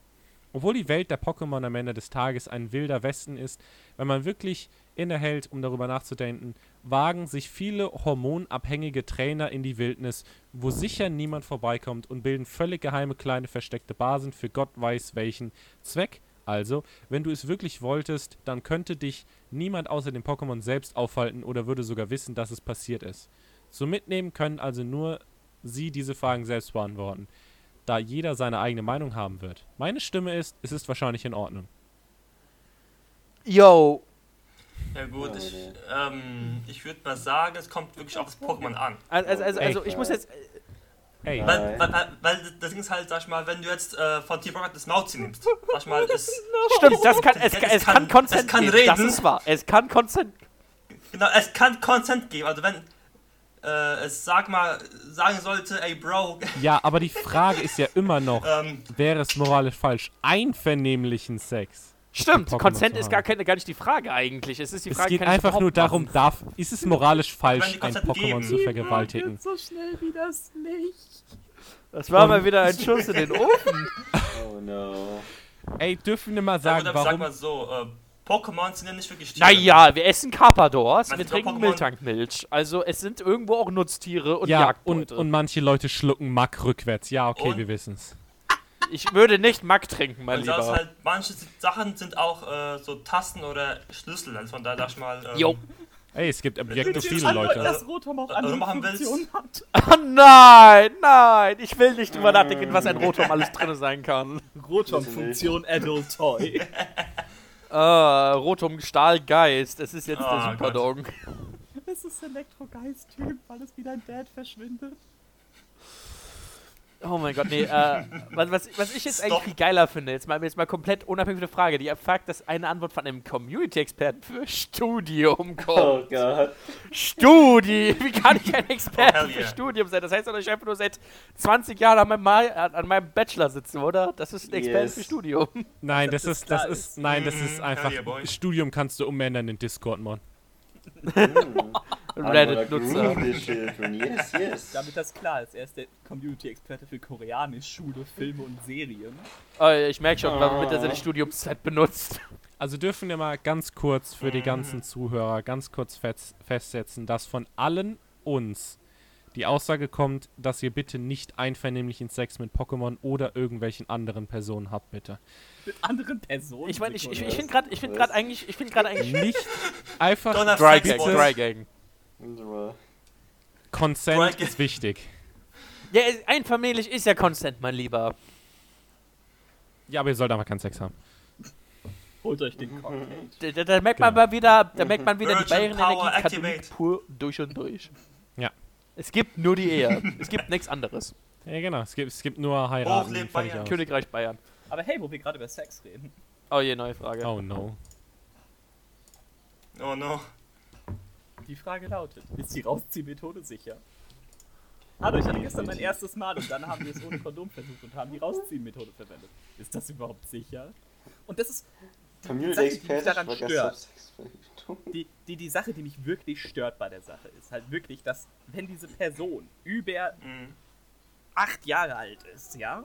Obwohl die Welt der Pokémon am Ende des Tages ein wilder Westen ist, wenn man wirklich innehält, um darüber nachzudenken, wagen sich viele hormonabhängige Trainer in die Wildnis, wo sicher niemand vorbeikommt und bilden völlig geheime kleine versteckte Basen für Gott weiß welchen Zweck. Also, wenn du es wirklich wolltest, dann könnte dich niemand außer dem Pokémon selbst aufhalten oder würde sogar wissen, dass es passiert ist. So mitnehmen können also nur sie diese Fragen selbst beantworten, da jeder seine eigene Meinung haben wird. Meine Stimme ist, es ist wahrscheinlich in Ordnung. Yo, Ja gut, ich, ähm, ich würde mal sagen, es kommt wirklich auf das Pokémon an. also, also, also, also ich muss jetzt. Ey, Nein. Weil, weil, weil, weil das Ding ist halt, sag ich mal, wenn du jetzt äh, von Team Rocket das Mauzi nimmst, sag ich mal, ist, Stimmt, das kann, es, Es es, kann- kann Consent es kann geben. Das reden. ist wahr. Es kann Consent. genau, es kann Consent geben. Also wenn äh, es, sag mal, sagen sollte, ey Bro, ja, aber die Frage ist ja immer noch, ähm, wäre es moralisch falsch, einvernehmlichen Sex? Stimmt, Consent ist gar, keine, gar nicht die Frage eigentlich. Es ist die Es Frage, geht kann ich einfach nur darum, darf, ist es moralisch falsch, ein Pokémon geben. zu vergewaltigen? so schnell wie das nicht. Das war mal wieder ein Schuss in den Ofen. Oh no. Ey, dürfen wir mal ja, sagen, gut, aber sag warum? mal so, äh, Pokémon sind ja nicht wirklich Tiere. Naja, wir essen Carpadors, Man wir trinken Miltankmilch. Also es sind irgendwo auch Nutztiere und Ja, und, Jagdbeute. und manche Leute schlucken Mack rückwärts. Ja, okay, Und- wir wissen's. ich würde nicht Mack trinken, mein Und das Lieber. halt, manche Sachen sind auch äh, so Tasten oder Schlüssel, also von daher sag ich mal, ähm, Jo. Ey, es gibt Objekte, viele Leute. das- Rotom auch Also andere machen willst- Funktionen hat. Oh nein, nein, ich will nicht drüber nachdenken, was ein Rotom alles drin sein kann. Rotom-Funktion Adult Toy. Äh, Rotom Stahlgeist, es ist jetzt Oh der. Superdog. Es ist Elektrogeist-Typ, weil es wie dein Dad verschwindet. Oh mein Gott, nee, äh, was, was, was ich jetzt eigentlich Stop. viel geiler finde, jetzt mal, jetzt mal komplett unabhängig von der Frage, die fragt, dass eine Antwort von einem Community-Experten für Studium Oh kommt. Gott. Studi! Wie kann ich ein Experte Oh, hell für yeah. Studium sein? Das heißt doch, dass ich einfach nur seit 20 Jahren an meinem, Ma an meinem Bachelor sitze, oder? Das ist ein Experte Yes. für Studium. Nein, das das ist, das ist, ist. nein, das Mhm, ist hell einfach, yeah. Studium kannst du umändern in Discord, Mann. Reddit-Nutzer. Yes, yes. Damit das klar ist, er ist der Community-Experte für Koreanisch, Schule, Filme und Serien. Oh, ich merke schon, womit er seine Studiumszeit benutzt. Also dürfen wir mal ganz kurz für die ganzen Zuhörer ganz kurz fest, festsetzen, dass von allen uns die Aussage kommt, dass ihr bitte nicht einvernehmlichen Sex mit Pokémon oder irgendwelchen anderen Personen habt, bitte. Mit anderen Personen. Ich meine, ich, ich, ich finde gerade ich find eigentlich, ich finde gerade eigentlich Nicht einfach Dry Gang. Dry Gang. Consent ist wichtig. Ja, ist- einfamiliig ist ja Consent, mein Lieber. Ja, aber ihr sollt einfach keinen Sex haben. Holt euch den Cocktail. Da, da, da merkt man mal wieder, da merkt man wieder die Bayern-Energie pur durch und durch. Ja. Es gibt nur die Ehe. es gibt nichts anderes. Ja, genau. Es gibt, es gibt nur heiraten. Hochleb fertig Bayern. Königreich Bayern. Aber hey, wo wir gerade über Sex reden. Oh je, neue Frage. Oh no. Oh no. Die Frage lautet, ist die Rausziehmethode sicher? Hallo, ich hatte gestern mein erstes Mal und dann haben wir es ohne Kondom versucht und haben die Rausziehmethode verwendet. Ist das überhaupt sicher? Und das ist Sache, die mich Experte. daran stört. die, die, die Sache, die mich wirklich stört bei der Sache, ist halt wirklich, dass wenn diese Person über Mhm. acht Jahre alt ist, ja,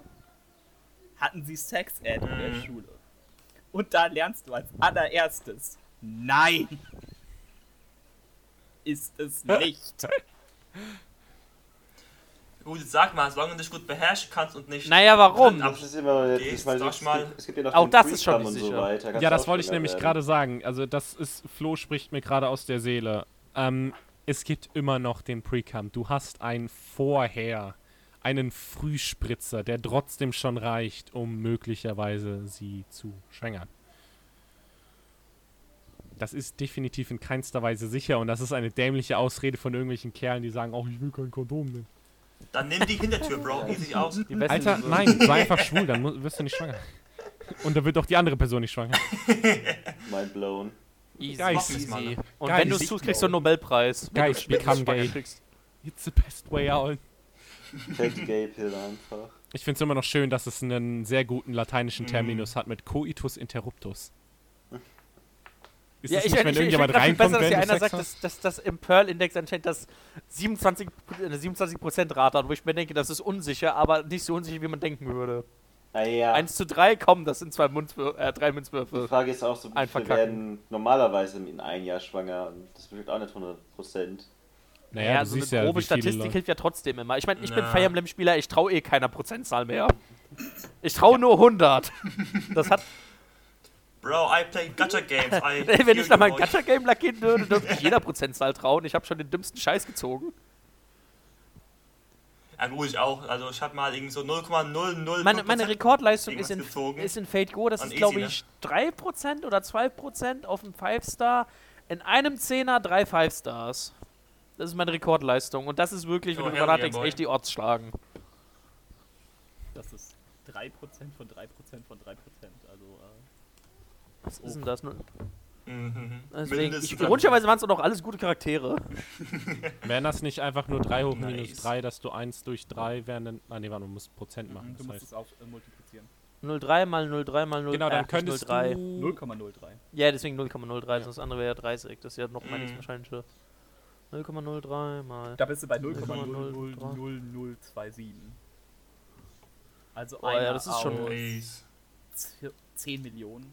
hatten sie Sex Ed in der Mhm. Schule. Und da lernst du als allererstes, nein, ist es nicht. Gut, jetzt sag mal, solange du dich gut beherrschen kannst und nicht. Naja, warum? Das ist immer ich meine, sag es, mal. gibt, es gibt ja noch Auch das ist schon nicht sicher. so Ja, das wollte ich nämlich gerade sagen. Also das ist, Flo spricht mir gerade aus der Seele. Ähm, es gibt immer noch den Pre-Cum. Du hast ein Vorher, einen Frühspritzer, der trotzdem schon reicht, um möglicherweise sie zu schwängern. Das ist definitiv in keinster Weise sicher und das ist eine dämliche Ausrede von irgendwelchen Kerlen, die sagen, oh, ich will kein Kondom nehmen. Dann nimm die Hintertür, Bro. Easy aus. Die besten Alter, so- nein, sei einfach schwul, dann wirst du nicht schwanger. Und da wird auch die andere Person nicht schwanger. Mind blown. Easy, Guys, easy. Mann. Und Guys, wenn du es ich tust, kriegst du einen Nobelpreis. Guys, become gay. kriegst. It's the best way out. Take the Gay Pill einfach. Ich finde es immer noch schön, dass es einen sehr guten lateinischen Mhm. Terminus hat mit coitus interruptus. Ist Ja, das ich, nicht, ich, wenn ich, ich irgendjemand viel reinkommt, besser, dass wenn hier einer sagt, dass, dass das im Pearl-Index anscheinend das 27, eine 27% Rate hat, wo ich mir denke, das ist unsicher, aber nicht so unsicher, wie man denken würde. Naja, 1 zu 3, komm, das sind zwei Münzwür äh, drei die Münzwürfe. Frage ist auch so, wie viele werden normalerweise in einem Jahr schwanger und das bestimmt auch nicht 100 Prozent. Naja, ja, du so eine ja, grobe viele Statistik Leute- hilft ja trotzdem immer. Ich meine, ich bin Na. Fire Emblem-Spieler, ich traue eh keiner Prozentzahl mehr. Ich traue nur 100. Das hat, Bro, I play Gacha Games. I ey, wenn ich nach meinem euch. Gacha-Game lackieren würde, dürfte ich jeder Prozentzahl trauen. Ich habe schon den dümmsten Scheiß gezogen. Ja, gut, ich auch. Also, ich habe mal irgendwie so 0,00. Meine, meine Rekordleistung ist in, ist in Fate Go, das ist glaube ne? ich 3% oder 2% auf dem 5-Star. In einem Zehner drei 5-Stars. Das ist meine Rekordleistung. Und das ist wirklich, wenn Oh, du nachdenkst, boy. echt die Orts schlagen. Das ist 3% von 3% von 3%. Was ist denn das? Mhm. Deswegen, ich, ironischerweise waren es auch alles gute Charaktere. Wären das nicht einfach nur 3 hoch minus Nice. 3, dass du 1 durch 3 wären dann. Ah, nee, warte, du musst Prozent machen. Mhm, du Das musst heißt. es auch äh, multiplizieren. 03 mal 03 mal 0. Genau, äh, dann könntest 03. du. 0,03. Ja, deswegen 0,03, das andere wäre ja 30. Das ist ja noch mal Mhm. nichts wahrscheinlich. 0,03 mal. Da bist du bei 0,003. 0,00027. Also Oh ja, das ist schon- Nice. 10 Millionen.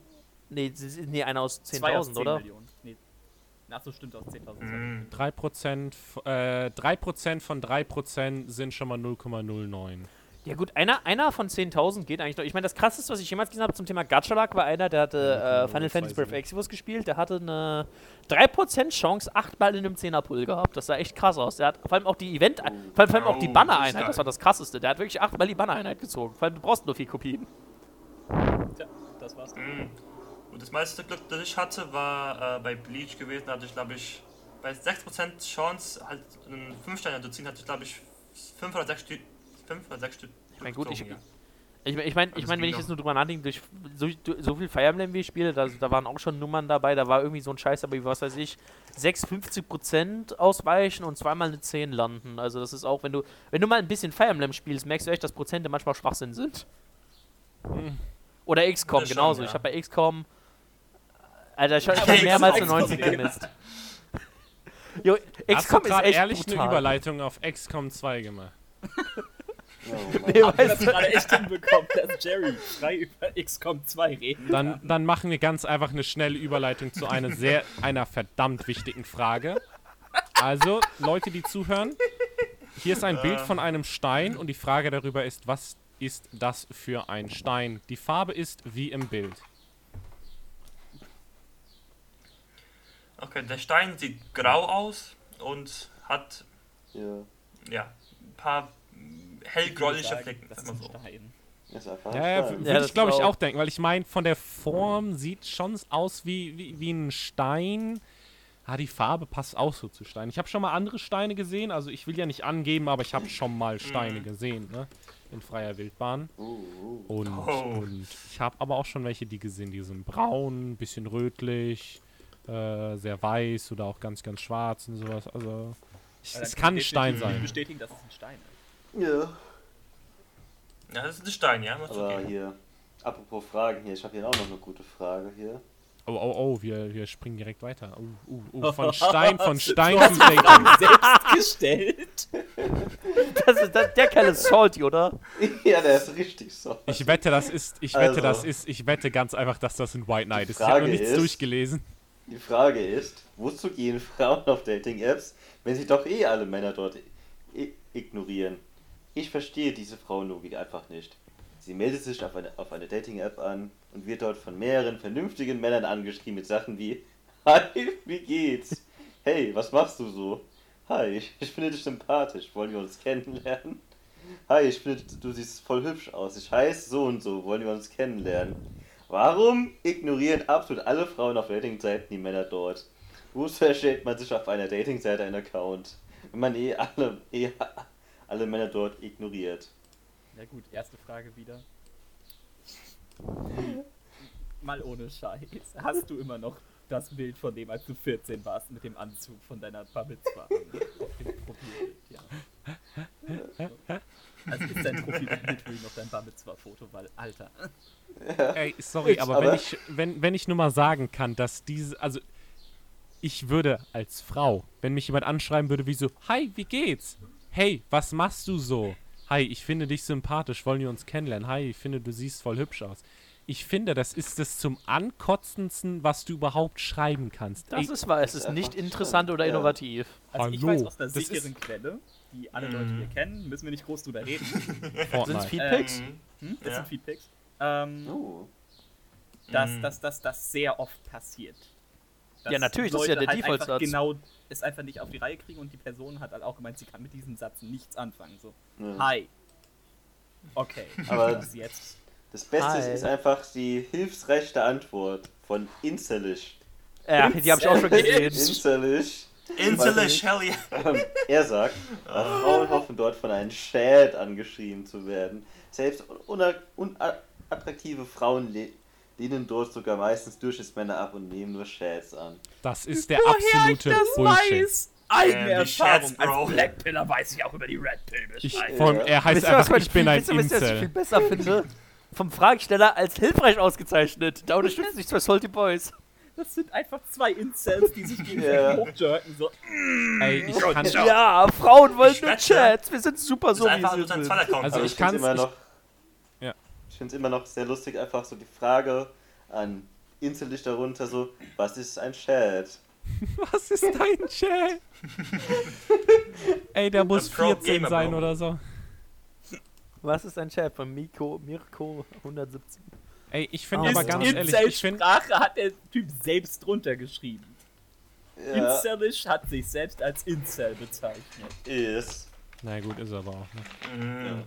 Nee, das ist nee, einer aus Zwei aus 10.000, 10 oder? Millionen. Nee. Ach so, stimmt, aus 10.000. Mhm. 3%, f- äh, 3% von 3% sind schon mal 0,09. Ja gut, einer, einer von 10.000 geht eigentlich noch. Ich meine, das krasseste, was ich jemals gesehen habe zum Thema Gacha-Lag, war einer, der hatte äh, Final Fantasy Breath of Exvius gespielt, der hatte eine 3% Chance, achtmal in einem 10er-Pull gehabt. Das sah echt krass aus. Der hat vor allem auch die Event, vor allem, vor allem auch die Oh, Banner-Einheit, das war das krasseste. Der hat wirklich achtmal die Banner-Einheit gezogen. Vor allem, du brauchst nur vier Kopien. Tja, das war's. Mhm. Und das meiste Glück, das ich hatte, war äh, bei Bleach gewesen. Da hatte ich, glaube ich, bei 6% Chance, halt einen 5 Sterne zu ziehen, hatte ich, glaube ich, 5 oder 6 Stück. 5 oder 6 Stück. Ich meine, gut, ich, gezogen, ich, ich meine, ich mein, wenn ich jetzt nur drüber nachdenke, durch so, so viel Fire Emblem wie ich spiele, da, da waren auch schon Nummern dabei, da war irgendwie so ein Scheiß, aber wie was weiß ich, 6, 50% ausweichen und zweimal eine 10 landen. Also das ist auch, wenn du, wenn du mal ein bisschen Fire Emblem spielst, merkst du echt, dass Prozente manchmal Schwachsinn sind. Oder XCOM, genauso. ja. Ich habe bei XCOM, Alter, Aber habe mehrmals eine XCOM 90 gemisst. Jo, XCOM ist gerade echt ehrlich brutal. eine Überleitung auf XCOM 2 gemacht? Oh. Nee, Haben weißt das du, gerade echt hinbekommen, dass Jerry frei über XCOM 2 reden Dann, dann machen wir ganz einfach eine schnelle Überleitung zu einer sehr, einer verdammt wichtigen Frage. Also, Leute, die zuhören, hier ist ein Bild von einem Stein und die Frage darüber ist, was ist das für ein Stein? Die Farbe ist wie im Bild. Okay, der Stein sieht grau aus und hat Ja, ja, ein paar hellgräuliche Flecken. Das ist ein so. Stein. ist einfach Ja, ein ja, Stein. würde Ja, ich glaube ich auch- denken, weil ich meine, von der Form sieht schon aus wie, wie, wie ein Stein. Ah, die Farbe passt auch so zu Stein. Ich habe schon mal andere Steine gesehen, also ich will ja nicht angeben, aber ich habe schon mal Steine gesehen, ne? In freier Wildbahn. Uh. Und, Oh. und ich habe aber auch schon welche, die gesehen, die sind braun, bisschen rötlich, äh, sehr weiß oder auch ganz, ganz schwarz und sowas. Also, ich, es kann ein Stein sein. bestätigen, dass es ein Stein ist. Ja. Ja, das ist ein Stein, ja, muss Aber hier, apropos Fragen hier, ich habe hier auch noch eine gute Frage hier. Oh, oh, oh, wir, wir springen direkt weiter. Uh, uh, uh, von Stein, von Stein zu die Fragen Dating. selbst gestellt. das ist, das, der Kerl ist salty, oder? ja, der ist richtig so. Ich wette, das ist, ich wette, Also. das ist, ich wette ganz einfach, dass das ein White Knight ist. Ich habe noch nichts ist- durchgelesen. Die Frage ist, wozu gehen Frauen auf Dating-Apps, wenn sie doch eh alle Männer dort ignorieren? Ich verstehe diese Frauenlogik einfach nicht. Sie meldet sich auf eine, auf eine Dating-App an und wird dort von mehreren vernünftigen Männern angeschrieben mit Sachen wie Hi, wie geht's? Hey, was machst du so? Hi, ich finde dich sympathisch, wollen wir uns kennenlernen? Hi, ich finde, du siehst voll hübsch aus. Ich heiße so und so, wollen wir uns kennenlernen? Warum ignorieren absolut alle Frauen auf Datingseiten die Männer dort? Wozu erstellt man sich auf einer Datingseite einen Account, wenn man eh alle, eh alle Männer dort ignoriert? Na gut, erste Frage wieder. Mal ohne Scheiß. Hast du immer noch das Bild von dem, als du 14 warst, mit dem Anzug von deiner Bar Mitzvah auf dem Profilbild, ja. Also ist dein Profilbild literally noch dein Bar Mitzvah-Foto, weil, Alter. Ey, sorry, aber, Aber- wenn, ich, wenn, wenn ich nur mal sagen kann, dass diese, also ich würde als Frau, wenn mich jemand anschreiben würde, wie so, hi, wie geht's? Hey, was machst du so? Hi, ich finde dich sympathisch, wollen wir uns kennenlernen? Hi, ich finde, du siehst voll hübsch aus. Ich finde, das ist das zum Ankotzendsten, was du überhaupt schreiben kannst. Das Ey, ist wahr, es ist nicht interessant oder Ja. innovativ. Also ich Hallo, weiß aus ist- sicheren Quelle, die alle Leute hier kennen, müssen wir nicht groß drüber reden. Sind es. Feedbacks? Mhm. Hm? Das Ja. sind Feedbacks. Ähm, Oh. dass, Mhm. dass, dass das sehr oft passiert. Dass Ja, natürlich, das ist ja Leute der halt Default-Satz. einfach Genau, es einfach nicht auf die Reihe kriegen und die Person hat halt auch gemeint, sie kann mit diesem Satz nichts anfangen. So, Ja. hi. Okay, Aber- das jetzt. Das Beste Hi. ist einfach die hilfsreiche Antwort von Inselish. Ja, die habe ich auch schon gesehen. Inselish. Inselish, hell yeah. Ähm, er sagt, Frauen hoffen dort von einem Shad angeschrieben zu werden. Selbst unattraktive Frauen le lehnen dort sogar meistens Durchschnittsmänner ab und nehmen nur Shads an. Das ist der absolute Bullshit. Eigene Ähm, Erfahrung. Bro. Als Blackpiller weiß ich auch über die Red Pill Ich, Bescheid. vor allem, er heißt einfach, ich bin ein wisst ihr, was ich viel Incel. besser finde? Vom Fragesteller als hilfreich ausgezeichnet. Da unterstützen sich zwei Salty Boys. Das sind einfach zwei Incels, die sich gegenseitig Ja. hochjerken. So. Ey, ich kann, Ja, Frauen wollen Ich nur Chats. Wir sind super so, wie sein sind. Also Aber ich ich finde kann's- immer ich- noch, Ja. ich finde es immer noch sehr lustig, einfach so die Frage an Inselish darunter so, was ist ein Shad? was ist dein Chat? Ey, der muss Pro 14 Gamer, sein oder so. Was ist ein Chat von Miko, Mirko 117? Ey, ich finde Oh. aber ganz ehrlich, ich finde, Incel-Sprache hat der Typ selbst drunter geschrieben. Ja, Incelish hat sich selbst als Incel bezeichnet. ist. na gut, ist aber auch. Ne? Mhm.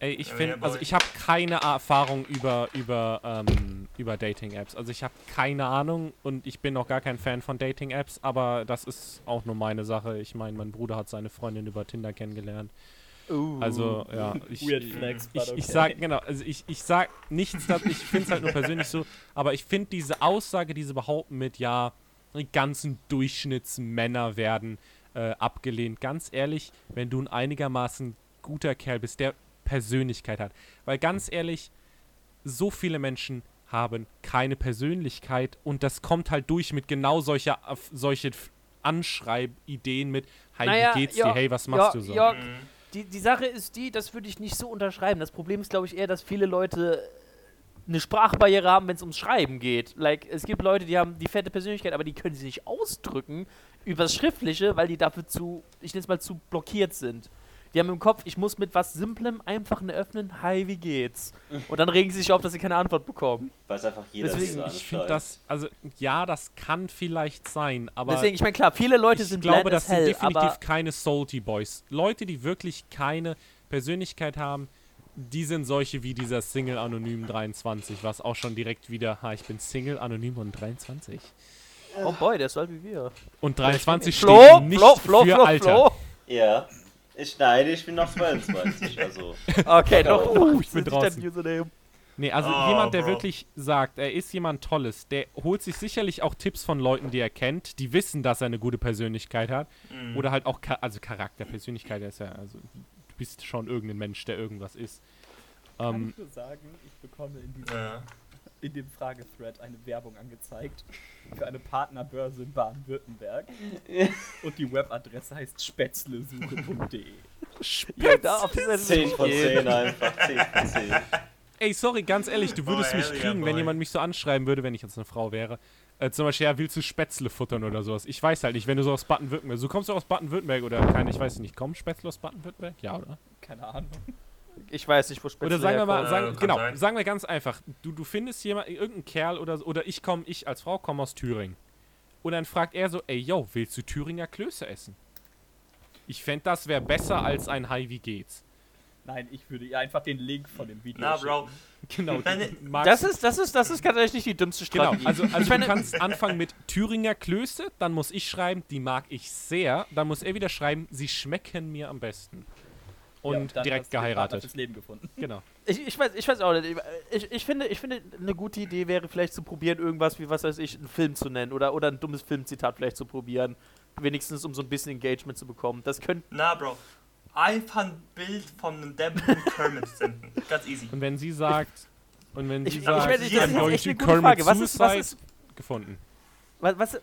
Ey, ich Ja, finde, ja, also ich habe keine Erfahrung über über ähm, über Dating-Apps. Also ich habe keine Ahnung und ich bin auch gar kein Fan von Dating-Apps, aber das ist auch nur meine Sache. Ich meine, mein Bruder hat seine Freundin über Tinder kennengelernt. Uh. Also ja, ich, Weird flex, but ich, ich okay. sag genau, also ich, ich sag nichts, ich finde es halt nur persönlich so, aber ich finde diese Aussage, diese behaupten mit ja, die ganzen Durchschnittsmänner werden äh, abgelehnt. Ganz ehrlich, wenn du ein einigermaßen guter Kerl bist, der Persönlichkeit hat, weil ganz ehrlich, so viele Menschen haben keine Persönlichkeit und das kommt halt durch mit genau solcher solche Anschreibideen mit Hi, Naja, wie geht's ja, dir? Hey, was machst ja, du so? Ja, Mhm. Die, die Sache ist die, das würde ich nicht so unterschreiben. Das Problem ist, glaube ich, eher, dass viele Leute eine Sprachbarriere haben, wenn es ums Schreiben geht. Like, es gibt Leute, die haben die fette Persönlichkeit, aber die können sich nicht ausdrücken übers Schriftliche, weil die dafür zu, ich nenne es mal, zu blockiert sind. Die haben im Kopf, ich muss mit was Simplem einfach öffnen, hi, wie geht's? Und dann regen sie sich auf, dass sie keine Antwort bekommen. Weiß einfach jeder Deswegen, Ich finde das, also ja, das kann vielleicht sein, aber Deswegen, ich meine, klar, viele Leute ich sind glaube, bland das as sind hell, definitiv keine Salty Boys. Leute, die wirklich keine Persönlichkeit haben, die sind solche wie dieser Single Anonym 23, was auch schon direkt wieder, ha, ich bin Single Anonym und 23. oh boy, der ist so alt wie wir. Und 23 Flo, steht nicht Flo, Flo, für Flo, Alter. Flo. Ja. Ich nein, ich bin noch 22, also. Okay, doch, Oh, doch, ich bin draußen. Username. Nee, also Oh, jemand, der Bro. wirklich sagt, er ist jemand Tolles, der holt sich sicherlich auch Tipps von Leuten, die er kennt, die wissen, dass er eine gute Persönlichkeit hat. Mhm. Oder halt auch, also Charakter, Persönlichkeit ist ja, also du bist schon irgendein Mensch, der irgendwas ist. Kann Ähm, ich nur sagen, ich bekomme in, diesem, Ja. In dem Fragethread eine Werbung angezeigt für eine Partnerbörse in Baden-Württemberg. Und die Webadresse heißt spätzlesuche.de. Ja, da auf die Seite 10 von gehen. 10 einfach, 10 von 10. ey, sorry, ganz ehrlich, du würdest Oh, mich kriegen, wenn jemand mich so anschreiben würde, wenn ich jetzt eine Frau wäre. Äh, zum Beispiel, ja, willst du Spätzle futtern oder sowas? Ich weiß halt nicht, wenn du so aus Baden-Württemberg, du kommst doch aus Baden-Württemberg oder keine, ich weiß nicht, kommen Spätzle aus Baden-Württemberg? Ja, oder? Keine Ahnung. Ich weiß nicht, wo Spätzle Oder sagen wir mal, sagen, Äh, genau, sein. sagen wir ganz einfach, du, du findest jemand, irgendeinen Kerl oder, oder ich komme, ich als Frau komme aus Thüringen. Und dann fragt er so, ey, yo, willst du Thüringer Klöße essen? Ich fände, das wäre besser als ein Hi, wie geht's? Nein, ich würde ihr einfach den Link von dem Video Na. Bro. Genau, Das ist, das ist, das ist tatsächlich nicht die dümmste Genau, Strategie. also, also Ich meine- du kannst anfangen mit Thüringer Klöße, dann muss ich schreiben, die mag ich sehr, dann muss er wieder schreiben, sie schmecken mir am besten. Ja, und dann direkt geheiratet. fürs Leben gefunden. Genau. Ich, ich, weiß, ich weiß auch nicht. Ich, ich, finde, ich finde, eine gute Idee wäre vielleicht zu probieren, irgendwas wie, was weiß ich, einen Film zu nennen oder, oder ein dummes Filmzitat vielleicht zu probieren. Wenigstens, um so ein bisschen Engagement zu bekommen. Das könnte. Na, Bro. Einfach ein Bild von einem dämmernden Kermit senden. Ganz easy. Und wenn sie sagt, und wenn Ich, sie ich, sagt, meine, das ist I'm going echt to eine gute Frage. Was ist, was ist, gefunden. was, was,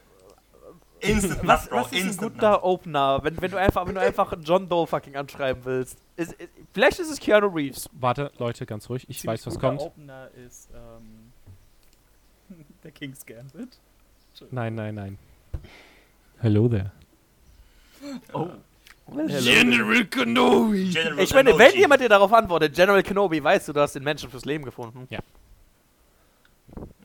Instant was, was ist ein Instant guter Nut. Opener, wenn, wenn du einfach, wenn du einfach John Doe fucking anschreiben willst? Ist, ist, vielleicht ist es Keanu Reeves. Warte, Leute, ganz ruhig, ich Ziemlich weiß, was kommt. Opener ist ähm, der King's Gambit. Nein, nein, nein. Hello there. Oh. General Kenobi! General Ich meine, wenn Kenobi. jemand dir darauf antwortet, General Kenobi, weißt du, du hast den Menschen fürs Leben gefunden. Ja.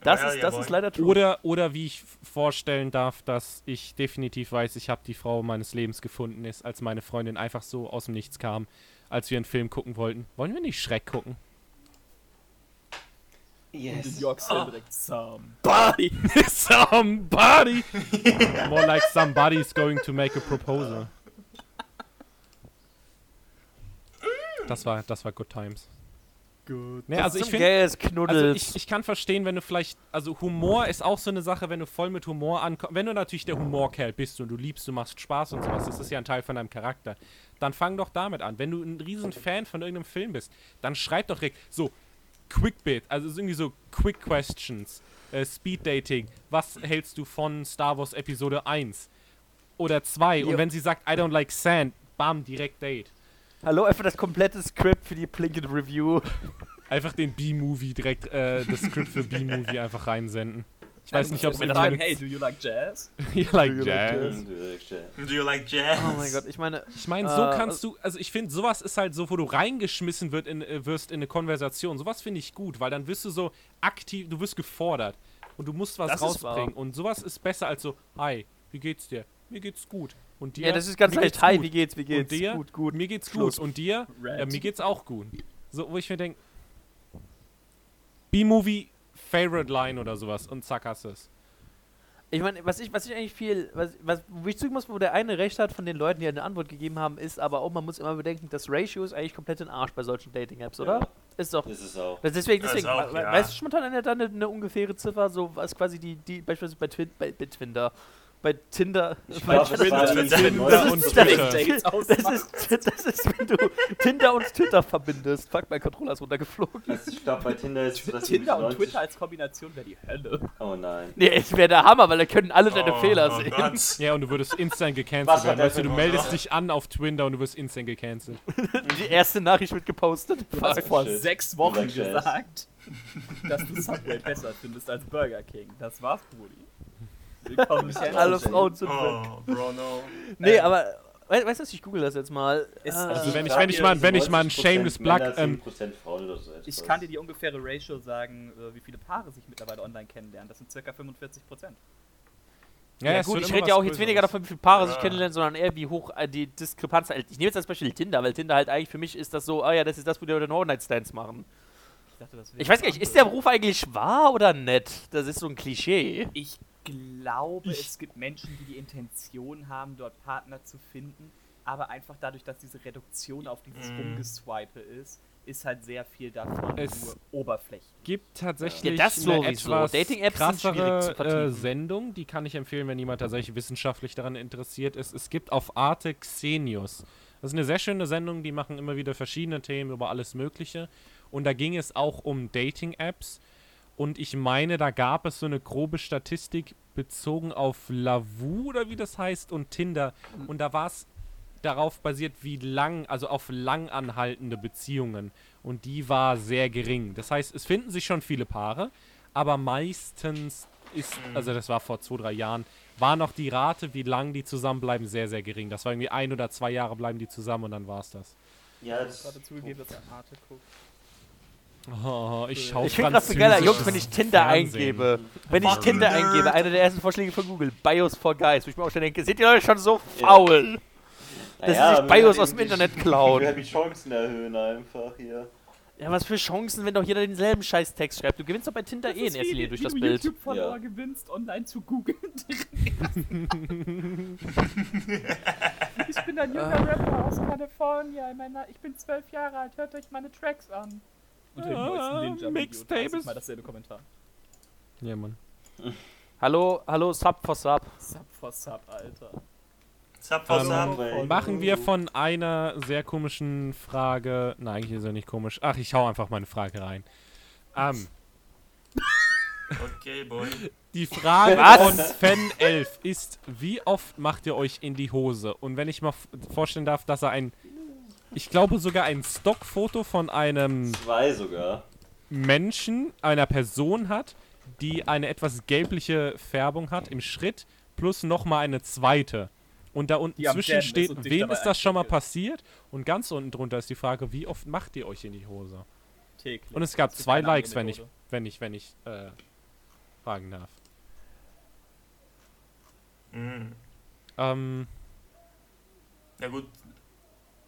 Das, Ja, ist, das ist leider true. Oder, oder wie ich vorstellen darf, dass ich definitiv weiß, ich habe die Frau meines Lebens gefunden, ist, als meine Freundin einfach so aus dem Nichts kam, als wir einen Film gucken wollten. Wollen wir nicht Schreck gucken? Und in Yes. York City Ah. direkt Somebody. somebody! More like somebody's going to make a proposal. Das war, das war good times. Gut. Nee, also ich Zum finde, Gas, Also ich, ich kann verstehen, wenn du vielleicht, also Humor ist auch so eine Sache, wenn du voll mit Humor ankommst, wenn du natürlich der Humorkerl bist und du liebst, du machst Spaß und sowas, das ist ja ein Teil von deinem Charakter, dann fang doch damit an. Wenn du ein riesen Fan von irgendeinem Film bist, dann schreib doch direkt so Quickbit, also so irgendwie so Quick Questions, äh, Speed Dating, was hältst du von Star Wars Episode 1 oder 2 und wenn sie sagt, I don't like sand, bam, direkt Date. Hallo, einfach das komplette Skript für die Plinkett Review. Einfach den B-Movie direkt, äh, das Skript für B-Movie einfach reinsenden. Ich weiß nicht, ob sagen, mit- hey, do you like jazz? You like you like jazz. Do you like jazz? Oh mein Gott, ich meine, Ich meine, so Äh, kannst du, also ich finde, sowas ist halt so, wo du reingeschmissen wird in, äh, wirst in eine Konversation. Sowas finde ich gut, weil dann wirst du so aktiv, du wirst gefordert und du musst was Das rausbringen. Und sowas ist besser als so, hi, wie geht's dir? Mir geht's gut. Und dir? ja, das ist ganz leicht. Hi, wie geht's, wie geht's? Und dir? Gut, gut. Mir geht's Schluss. gut. Und dir? Red. Ja, mir geht's auch gut. So, wo ich mir denke, B-Movie, Favorite Line oder sowas und zack hast du es. Ich meine, was ich, was ich eigentlich viel, was, was, wo ich zugeben muss, wo der eine recht hat von den Leuten, die eine Antwort gegeben haben, ist aber auch, man muss immer bedenken, das Ratio ist eigentlich komplett in Arsch bei solchen Dating-Apps, oder? Ja. Ist doch. Ist es auch. Das deswegen, Das deswegen, auch, we- ja. weißt du spontan eine, eine, eine ungefähre Ziffer, so was quasi die, die beispielsweise bei, Twin, bei, bei Twinder, bei Tinder, Ich bei Twitter. Das Das neuer- ist das, Twitter. Das, ist, das ist, wenn du Tinder und Twitter verbindest. Fuck, mein Controller ist runtergeflogen. Also ich glaube, bei Tinder ist das Tinder und 90 Twitter als Kombination wäre die Hölle. Oh nein. Nee, es wäre der Hammer, weil da können alle deine Oh, Fehler oh sehen. Gott. Ja, und du würdest instant gecancelt werden. Weißt du, du meldest dich an auf Twinder und du wirst instant gecancelt. Die erste Nachricht wird gepostet. Du hast vor Shit. sechs Wochen gesagt, dass du Subway besser findest als Burger King. Das war's, Brudi. Alle Frauen sind weg. Oh, Bro, no. Nee, Ähm, aber we weißt du, was, ich google das jetzt mal. Ist- Ah. Also wenn ich- wenn ich mal- wenn ich mal ein 90% shameless Plug, ähm, 10% Frauen oder so. Ich kann dir die ungefähre Ratio sagen, äh, wie viele Paare sich mittlerweile online kennenlernen. Das sind circa 45 Prozent. Ja, es gut, ich rede ja auch jetzt weniger davon, wie viele Paare sich Ja. kennenlernen, sondern eher, wie hoch äh, die Diskrepanz halt. Ich nehme jetzt als Beispiel Tinder, weil Tinder halt eigentlich für mich ist das so, ah ja, das ist das, wo die Leute One-Night-Stands machen. Ich, dachte, das wäre Ich weiß gar nicht, ist der Beruf eigentlich wahr oder nett? Das ist so ein Klischee. Ich glaube, es gibt Menschen, die die Intention haben, dort Partner zu finden, aber einfach dadurch, dass diese Reduktion auf dieses Mm. Rumgeswipe ist, ist halt sehr viel davon Es- nur Oberfläche. gibt tatsächlich Ja, das eine sowieso. etwas Dating-Apps krassere äh, Sendung, die kann ich empfehlen, wenn jemand tatsächlich wissenschaftlich daran interessiert ist. Es gibt auf Arte Xenius. Das ist eine sehr schöne Sendung, die machen immer wieder verschiedene Themen über alles Mögliche. Und da ging es auch um Dating-Apps. Und ich meine, da gab es so eine grobe Statistik bezogen auf Lavu oder wie das heißt und Tinder. Und da war es darauf basiert, wie lang, also auf lang anhaltende Beziehungen. Und die war sehr gering. Das heißt, es finden sich schon viele Paare, aber meistens ist, also das war vor zwei, drei Jahren, war noch die Rate, wie lang die zusammenbleiben, sehr, sehr gering. Das war irgendwie ein oder zwei Jahre bleiben die zusammen und dann war es das. Ja, Ich das habe gerade zugegeben, dass er Arte guckt. Oh, ich schaue Ich finde das so geiler, Jungs, wenn ich Tinder eingebe. Wenn ich Tinder eingebe, einer der ersten Vorschläge von Google, Bios for Guys, wo ich mir auch schon denke, sind die Leute schon so faul? dass sie sich Bios aus dem Internet klauen. Wir die Chancen erhöhen einfach hier. Ja, was für Chancen, wenn doch jeder denselben Scheiß-Text schreibt. Du gewinnst doch bei Tinder eh in erster Linie durch das du Bild. YouTube-Follower Ja. gewinnst, online zu googeln. ich bin ein junger Rapper aus Kalifornien. Ich bin zwölf Jahre alt. Hört euch meine Tracks an. Unter dem Ah, neuesten Ninja-Video. Mixtape 30 ist- Mal dasselbe Kommentar. Ja, Mann. Hallo, hallo, Sub for Sub. Sub for Sub, Alter. Sub for Ähm, Sub. Weil- Machen wir von einer sehr komischen Frage. Nein, eigentlich ist er nicht komisch. Ach, ich hau einfach meine Frage rein. Ähm, Okay, boy. die Frage Was? von Fan 11 ist, wie oft macht ihr euch in die Hose? Und wenn ich mal vorstellen darf, dass er ein, ich glaube sogar ein Stockfoto von einem Zwei sogar. Menschen, einer Person hat, die eine etwas gelbliche Färbung hat im Schritt, plus nochmal eine zweite. Und da unten zwischen ist steht, dich wem ist das schon mal passiert? Und ganz unten drunter ist die Frage, wie oft macht ihr euch in die Hose? Täglich. Und es gab zwei Likes, wenn ich, wenn ich, wenn ich äh, fragen darf. Mhm. Ähm, Ja gut,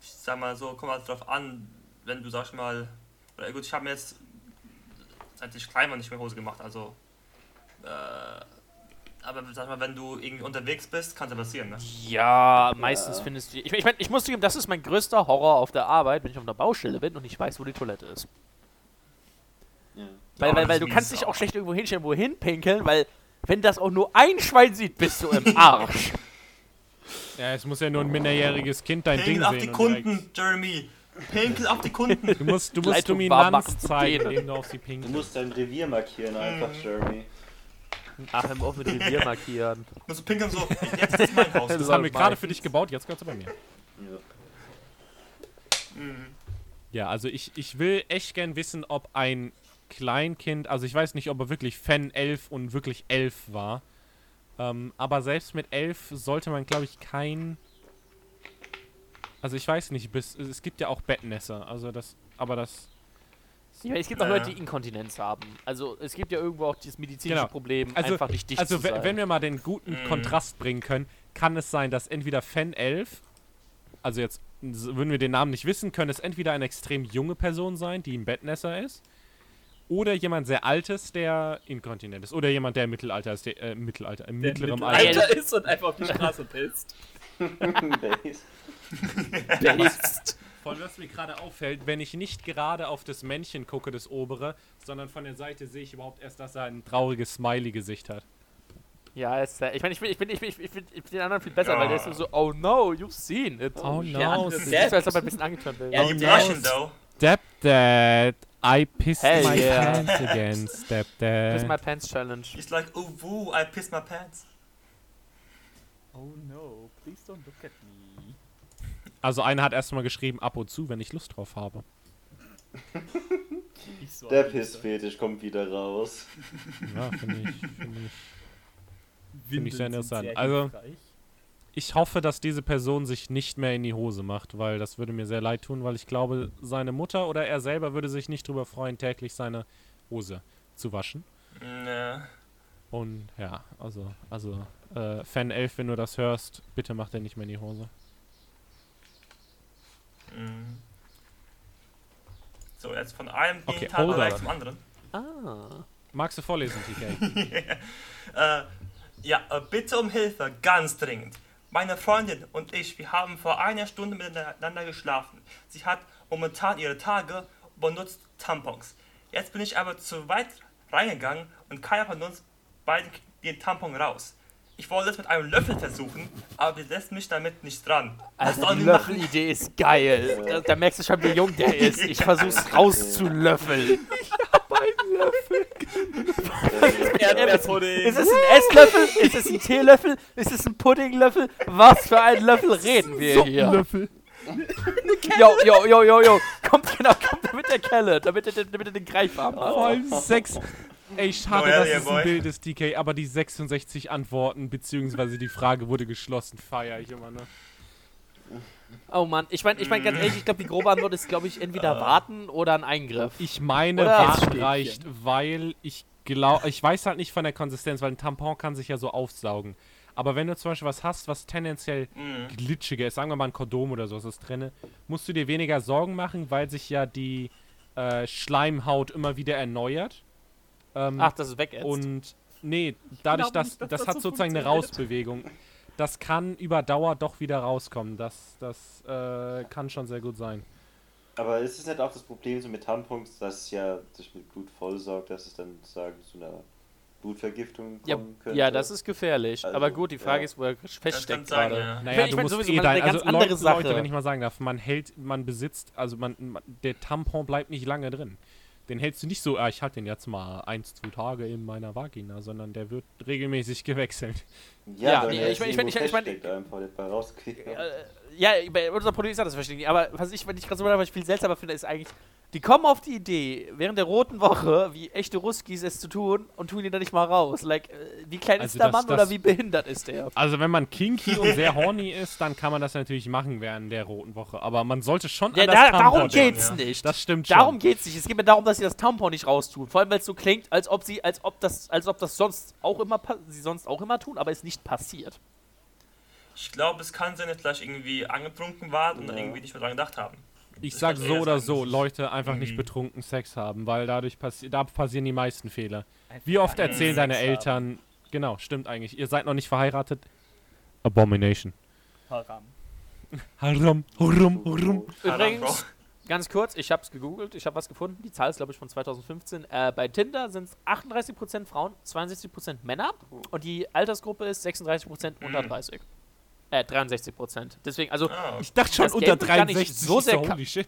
ich sag mal so, kommt halt drauf an, wenn du sagst mal, oder gut, ich habe mir jetzt seit ich klein war nicht mehr Hose gemacht, also äh, aber sag mal, wenn du irgendwie unterwegs bist, kann es ja passieren, ne? Ja, meistens findest du. Ich, ich meine, ich muss zugeben, das ist mein größter Horror auf der Arbeit, wenn ich auf einer Baustelle bin und ich weiß, wo die Toilette ist. Ja. Weil, Ja, weil, weil du kannst dich auch schlecht irgendwo hinstellen, wohin pinkeln, weil wenn das auch nur ein Schwein sieht, bist du im Arsch. Ja, es muss ja nur ein minderjähriges Kind dein Ding Pinkel auf sehen. die und Kunden, direkt- Jeremy! Pinkel auf die Kunden! Du musst, du musst Dominanz zeigen, indem du auf sie Du pinkelst. musst dein Revier markieren einfach, Jeremy. Ach, mal auf mit Revier markieren. Musst du pinkeln so, jetzt ist mein Haus. Das soll haben wir gerade für dich gebaut, jetzt gehört's bei mir. Ja. Mhm. Ja, also ich, ich will echt gern wissen, ob ein Kleinkind, also ich weiß nicht, ob er wirklich Fan 11 und wirklich 11 war. Ähm, aber selbst mit 11 sollte man, glaube ich, kein. Also ich weiß nicht, bis, es gibt ja auch Bettnässer, also das, aber das. Ja, es gibt auch. Leute, die Inkontinenz haben. Also es gibt ja irgendwo auch dieses medizinische Genau. Problem, Also- einfach nicht dicht Also zu we- sein. wenn wir mal den guten Mhm. Kontrast bringen können, kann es sein, dass entweder Fan 11, also jetzt würden wir den Namen nicht wissen, könnte es entweder eine extrem junge Person sein, die ein Bettnässer ist, oder jemand sehr altes, der inkontinent ist, oder jemand, der im Mittelalter ist, der, äh, im Mittelalter, im Der mittleren Mittelalter Alter. ist und einfach auf die Straße pisst. Base. Based. Von was mir gerade auffällt, wenn ich nicht gerade auf das Männchen gucke, das obere, sondern von der Seite sehe ich überhaupt erst, dass er ein trauriges Smiley-Gesicht hat. Ja, ist, ich meine, ich bin, ich bin, ich bin, ich bin, ich bin, den anderen viel besser, Ja. weil der ist nur so, oh no, you've seen it. Oh no, Das ist so, als ob er ein bisschen angetönt wäre. Ja, You die blushing though. Stepdad, I pissed Hell my yeah. pants again, Stepdad. my Pants Challenge. He's like, oh woo, I pissed my pants. Oh no, please don't look at me. Also einer hat erstmal geschrieben, ab und zu, wenn ich Lust drauf habe. So Der. Pissfetisch kommt wieder raus. Ja, finde ich, finde ich. Windeln ich sehr interessant. sehr Also- hilfreich. Ich hoffe, dass diese Person sich nicht mehr in die Hose macht, weil das würde mir sehr leid tun, weil ich glaube, seine Mutter oder er selber würde sich nicht drüber freuen, täglich seine Hose zu waschen. Ne. Und ja, also, also, äh, Fan 11, wenn du das hörst, bitte mach dir nicht mehr in die Hose. Mhm. So, jetzt von einem Okay, on. zum anderen. Ah. Magst du vorlesen, TK? Äh, ja, äh, bitte um Hilfe, ganz dringend. Meine Freundin und ich, wir haben vor einer Stunde miteinander geschlafen. Sie hat momentan ihre Tage und benutzt Tampons. Jetzt bin ich aber zu weit reingegangen und keiner von uns beiden kriegt den Tampon raus. Ich wollte es mit einem Löffel versuchen, aber sie lässt mich damit nicht dran. Also die? Löffelidee ist geil. Da, da merkst du schon, wie jung der ist. Ich versuch's rauszulöffeln. Erdbeerpudding. Ist es ein Esslöffel? Ist es ein Teelöffel? Ist es ein Puddinglöffel? Was für einen Löffel reden wir hier? Löffel. Jo, jo, jo, jo, jo. Kommt genau, kommt damit der Kelle, damit er, damit er den greifbar macht. Vor allem sechs. Ey, schade, dass es ein. Bild ist, TK, aber die 66 Antworten, beziehungsweise die Frage wurde geschlossen, feiere ich immer, ne? Oh Mann, ich meine, ich mein, ganz ehrlich, ich glaube, die grobe Antwort ist, glaube ich, entweder warten oder ein Eingriff. Ich meine, Oder warten reicht, weil ich glaube, ich weiß halt nicht von der Konsistenz, weil ein Tampon kann sich ja so aufsaugen. Aber wenn du zum Beispiel was hast, was tendenziell Mhm. glitschiger ist, sagen wir mal ein Kondom oder sowas ist drinne, musst du dir weniger Sorgen machen, weil sich ja die äh, Schleimhaut immer wieder erneuert. Ähm, Ach, das ist weg jetzt. und nee, dadurch, dass dass das das hat so sozusagen eine. Rausbewegung. Das kann über Dauer doch wieder rauskommen. Das, das äh, kann schon sehr gut sein. Aber ist es nicht auch das Problem so mit Tampons, dass es ja sich mit Blut vollsaugt, dass es dann sagen zu einer Blutvergiftung ja, kommen könnte? ja, das ist gefährlich. Also, aber gut, die Frage ja. ist, wo er feststeckt sein, gerade. ja. Naja, Ich du musst sowieso eh mal dein, eine also ganz andere Leute, Sache. Leute, wenn ich mal sagen darf, man hält, man besitzt, also man, man der Tampon bleibt nicht lange drin. Den hältst du nicht so, ah, ich halte den jetzt mal eins, zwei Tage in meiner Vagina, sondern der wird regelmäßig gewechselt. Ja, aber nee, ich mein- ist ich mein- ich- irgendwo ich mein- feststeckt einfach nicht. Äh, ja, bei unser Produkt das verstehe ich nicht. Aber was ich, wenn ich gerade so was ich viel seltsamer finde, ist eigentlich, die kommen auf die Idee, während der roten Woche, wie echte Ruskis es zu tun, und tun ihn dann nicht mal raus. Like, äh, wie klein Also ist der das- Mann das- oder wie behindert ist der? Also wenn man kinky und sehr horny ist, dann kann man das natürlich machen während der roten Woche. Aber man sollte schon Ja, an das da, darum geht's ja. nicht. Das stimmt schon. Darum geht's nicht. Es geht mir darum, dass sie das Tampon nicht raustun. Vor allem, weil es so klingt, als ob sie, als ob das, als ob das sonst auch immer, sie sonst auch immer tun, aber es nicht passiert. Ich glaube, es kann sein, dass vielleicht irgendwie angetrunken waren und dann Ja. irgendwie nicht mehr dran gedacht haben. Ich sag so oder so, Leute einfach nicht Mhm. betrunken Sex haben, weil dadurch passi da passieren die meisten Fehler. Einfach Wie oft erzählen Sex deine haben. Eltern, genau, stimmt eigentlich, ihr seid noch nicht verheiratet? Abomination. Haram. Harum, hurum, hurum. Übrigens, ganz kurz, ich habe es gegoogelt, ich habe was gefunden. Die Zahl ist, glaube ich, von 2015. Äh, bei Tinder sind es 38% Frauen, 62% Männer und die Altersgruppe ist 36% unter Mhm. 30. Äh, 63%. Deswegen, also, Ah, Ich dachte schon unter Game wird gar nicht 63, so sehr holy shit.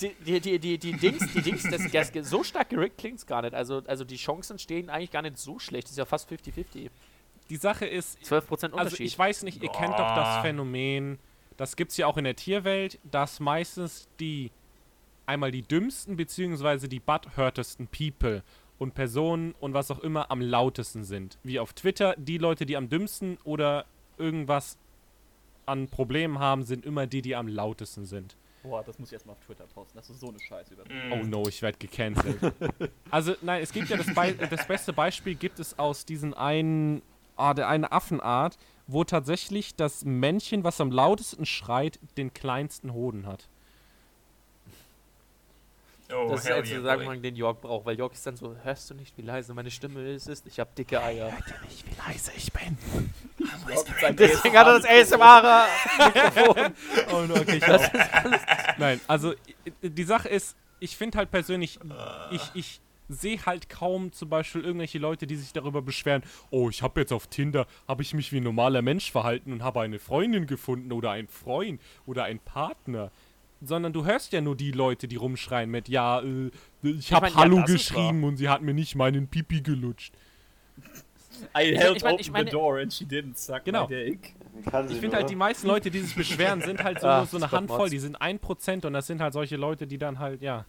die, die, die, die, die Dings, die Dings, das, das, so stark gerickt klingt es gar nicht. Also, also die Chancen stehen eigentlich gar nicht so schlecht. Das ist ja fast 50-50. Die Sache ist, 12% Unterschied. also ich weiß nicht, ihr kennt doch das. Phänomen, das gibt's ja auch in der Tierwelt, dass meistens die, einmal die dümmsten beziehungsweise die butthurtesten People und Personen und was auch immer am lautesten sind. Wie auf Twitter, die Leute, die am dümmsten oder irgendwas an Problemen haben, sind immer die, die am lautesten sind. Boah, das muss ich erstmal auf Twitter posten. Das ist so eine Scheiße über. Oh no, ich werde gecancelt. also, nein, es gibt ja das, Be das beste Beispiel gibt es aus diesen einen, ah, der eine Affenart, wo tatsächlich das Männchen, was am lautesten schreit, den kleinsten Hoden hat. Oh, das ist hell jetzt yeah, zu sagen, boy. man den York braucht, weil York ist dann so, hörst du nicht, wie leise meine Stimme ist? ist? Ich habe dicke Eier. Nicht, wie leise ich bin. Deswegen hat er das ASMR-Mikrofon. Oh no, okay, ich auch. Nein, also die Sache ist, ich finde halt persönlich, ich, ich sehe halt kaum zum Beispiel irgendwelche Leute, die sich darüber beschweren, oh, ich habe jetzt auf Tinder, habe ich mich wie ein normaler Mensch verhalten und habe eine Freundin gefunden oder einen Freund oder einen Partner. Sondern du hörst ja nur die Leute, die rumschreien mit, ja, äh, ich habe mein, ja, Hallo ist geschrieben und sie hat mir nicht meinen Pipi gelutscht. I Ich held ich mein- open ich meine- the door and she didn't suck Genau. my dick. Ich finde halt, die meisten Leute, die sich beschweren, sind halt so, Ah, nur so eine Handvoll, die sind 1% und das sind halt solche Leute, die dann halt, ja,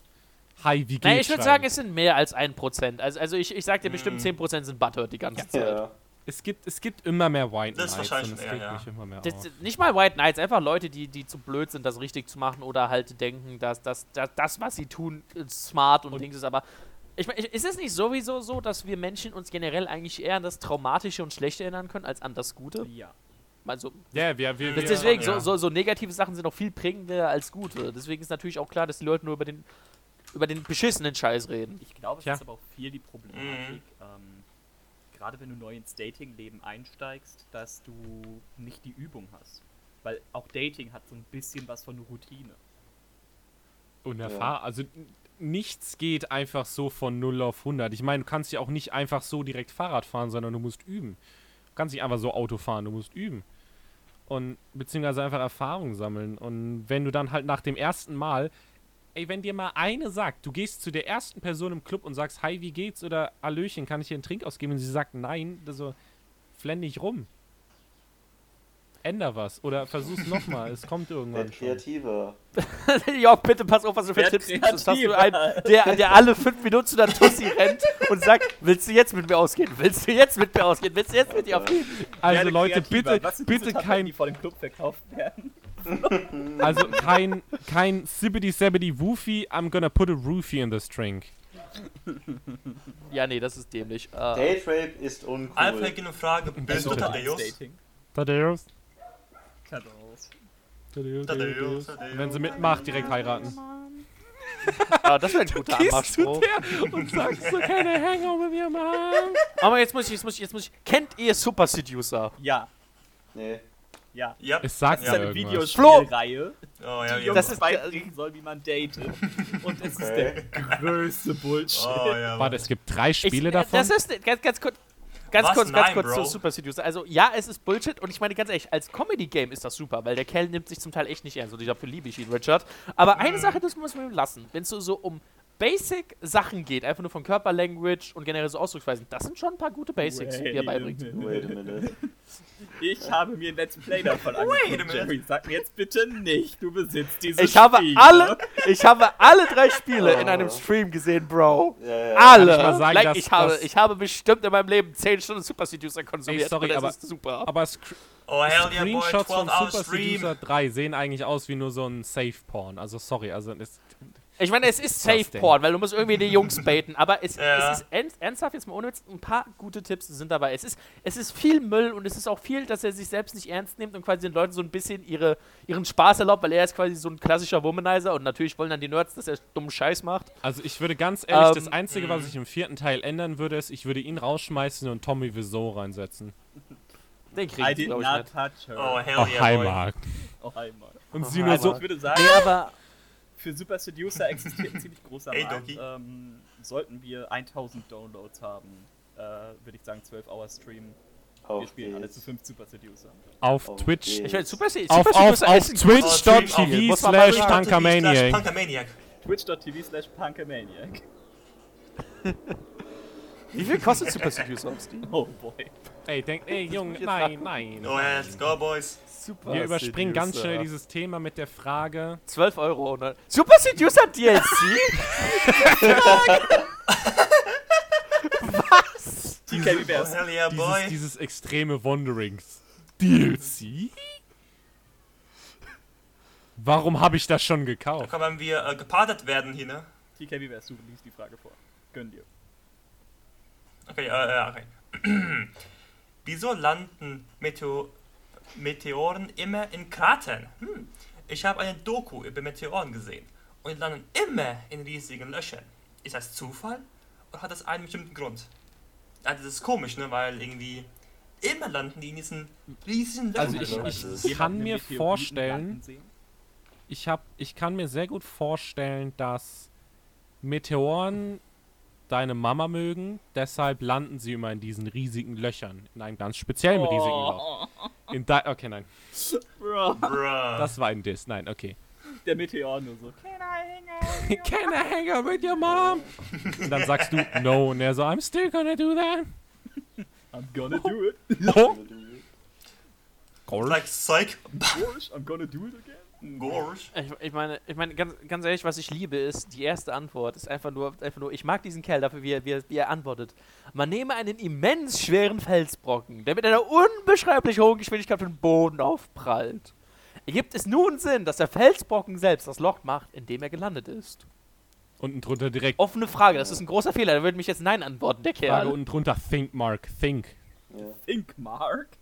hi, wie geht's? Nein, ich würde sagen, es sind mehr als 1%. Also, also ich, ich sag dir bestimmt Mhm. 10% sind Butthurt die ganze Zeit. Ja. Es gibt, es gibt immer mehr White Das ist Knights wahrscheinlich und regt ja. mich immer mehr Das, auf. nicht mal White Knights, einfach Leute, die, die zu blöd sind, das richtig zu machen oder halt denken, dass, dass, dass das, was sie tun, äh, smart und, Und- Dings ist. Aber ich mein, ist es nicht sowieso so, dass wir Menschen uns generell eigentlich eher an das Traumatische und Schlechte erinnern können als an das Gute? Ja. Also, Ja, wir, wir, das wir, deswegen, so, ja. so, so negative Sachen sind auch viel prägender als gute. Deswegen ist natürlich auch klar, dass die Leute nur über den, über den beschissenen Scheiß reden. Ich glaube, es Tja. ist aber auch viel die Problematik, ähm, gerade wenn du neu ins Dating-Leben einsteigst, dass du nicht die Übung hast. Weil auch Dating hat so ein bisschen was von Routine. unerfahren. Also n- nichts geht einfach so von 0 auf 100. Ich meine, du kannst ja auch nicht einfach so direkt Fahrrad fahren, sondern du musst üben. Du kannst nicht einfach so Auto fahren, du musst üben. Und beziehungsweise einfach Erfahrung sammeln. Und wenn du dann halt nach dem ersten Mal, ey, wenn dir mal eine sagt, du gehst zu der ersten Person im Club und sagst, hi, wie geht's? Oder Hallöchen, kann ich dir einen Trink ausgeben? Und sie sagt nein, so, flenn nicht rum. Änder was. Oder versuch's nochmal. es kommt irgendwann Werd schon. kreativer. Jörg, bitte pass auf, was du für Tipps gibst. Sonst hast du einen, der, der alle fünf Minuten zu der Tussi rennt und sagt, willst du jetzt mit mir ausgehen? Willst du jetzt mit mir ausgehen? Willst du jetzt mit dir aufgehen? Also Leute, bitte, bitte kein, die vor dem Club verkauft werden. also kein, kein Sibbity Sabbity Woofy, I'm gonna put a roofie in this drink. Ja, nee, das ist dämlich. Äh, Date Rape ist uncool. Alfred, eine Frage. Bist du. Tadeus. Tadeus, Tadeus, Tadeus. Tadeus. Wenn sie mitmacht, direkt heiraten. Ah, das wäre ein guter Anmachspruch. und sagst so keine Hangover mit mir, Mann. Aber jetzt muss ich, jetzt muss ich, jetzt muss ich. Kennt ihr Super Seducer? Ja, Nee. Ja. Ja. Es sagt Das ist ja eine irgendwas. Videospielreihe, Oh, ja, die ja. uns Das ist- beibringen soll, wie man datet. Und es ist der größte Bullshit. Oh, ja. Warte, es gibt drei Spiele ich, davon. Das ist ganz, ganz kurz. Ganz Was? kurz, ganz Nein, kurz Bro. zu Super Seducer. Also, ja, es ist Bullshit und ich meine ganz ehrlich, als Comedy-Game ist das super, weil der Kerl nimmt sich zum Teil echt nicht ernst und dafür liebe ich ihn, Richard. Aber eine Mhm. Sache, das muss man ihm lassen. Wenn es so, so um Basic-Sachen geht, einfach nur von Körperlanguage und generell so Ausdrucksweisen, das sind schon ein paar gute Basics, die er Wait beibringt. Wait a minute. Ich habe mir ein Let's Play davon Wait a angeguckt. Jerry. Sag mir jetzt bitte nicht, du besitzt dieses Ich habe Spiel. alle, ich habe alle drei Spiele in Oh. einem Stream gesehen, Bro. Ja, ja. Alle. Kann ich mal sagen, like, dass ich, habe, ich habe bestimmt in meinem Leben 10 Stunden Super Seducer konsumiert. Ey, sorry, aber- ist super. Aber Sc Oh, hell yeah, boy. Screenshots 12 von Super stream. Seducer 3 sehen eigentlich aus wie nur so ein Safe-Porn. Also sorry, also es, Ich meine, es ist Safe Disgusting. Porn, weil du musst irgendwie die Jungs baiten. Aber es, Ja. es ist ernst, ernsthaft jetzt mal ohne Witz, ein paar gute Tipps sind dabei. Es ist, es ist viel Müll und es ist auch viel, dass er sich selbst nicht ernst nimmt und quasi den Leuten so ein bisschen ihre, ihren Spaß erlaubt, weil er ist quasi so ein klassischer Womanizer und natürlich wollen dann die Nerds, dass er dummen Scheiß macht. also ich würde ganz ehrlich, Ähm, das Einzige, was mhm. ich im vierten Teil ändern würde, ist, ich würde ihn rausschmeißen und Tommy Wiseau reinsetzen. Den sie, did glaube not ich, nicht. touch her. Oh, hell Oh, yeah, hi. Mark. Oh, einmal. Und Oh, sie nur hi, so, Ich würde sagen, Nee, aber für Super Seducer existiert ein ziemlich großer Ey, Markt. Doki. Ähm, sollten wir 1000 Downloads haben, äh, würde ich sagen 12 Hour Stream. Wir Auf spielen alle geht's. zu 5 Super Seducer. auf Oh, Twitch. ich meine, Super, Se- Auf, Super auf, Seducer auf twitch.tv slash. Punkermaniac. Twitch.tv slash Punkamaniac. Wie viel kostet Super Seducer auf Steam? Oh boy. Ey, denk, ey, Junge, nein, nein. Oh, let's go, boys. Super Wir überspringen ganz schnell dieses Thema mit der Frage. 12 Euro. Ne? Super Seducer DLC? Was? TK, wie Oh, wär's? hell yeah, boy. Dieses, dieses extreme Wanderings. DLC? Warum habe ich das schon gekauft? Komm, wenn wir äh, gepartet werden hier, ne? TK, wie wär's? Du liest die Frage vor. Gönn dir. Okay, äh, ja, okay. Wieso landen Meteo Meteoren immer in Kratern? Hm. Ich habe eine Doku über Meteoren gesehen und die landen immer in riesigen Löchern. Ist das Zufall oder hat das einen bestimmten Grund? Ja, das ist komisch, ne? Weil irgendwie immer landen die in diesen riesigen Löchern. Also ich- Also, ich- ich- kann mir vorstellen-? Ich, hab, ich kann mir sehr gut vorstellen, dass Meteoren deine Mama mögen, deshalb landen sie immer in diesen riesigen Löchern. In einem ganz speziellen riesigen Loch. Oh, In de okay, nein. bro. Bruh. Das war ein Diss. Nein, okay. Der Meteor nur so. Can I hang out with your mom? Und dann sagst du no und er so, I'm still gonna do that. I'm gonna do it. Oh. like Psych. I'm gonna do it again. Gorsch. Ich, ich meine, ich meine ganz, ganz ehrlich, was ich liebe, ist, die erste Antwort ist einfach nur, einfach nur, ich mag diesen Kerl dafür, wie er, wie er, wie er antwortet. Man nehme einen immens schweren Felsbrocken, der mit einer unbeschreiblich hohen Geschwindigkeit auf den Boden aufprallt. Ergibt es nun Sinn, dass der Felsbrocken selbst das Loch macht, in dem er gelandet ist? Unten drunter direkt. Offene Frage, das ist ein großer Fehler, da würde mich jetzt Nein antworten, der Frage Kerl. unten drunter. Think, Mark. Think. Ja. Think, Mark.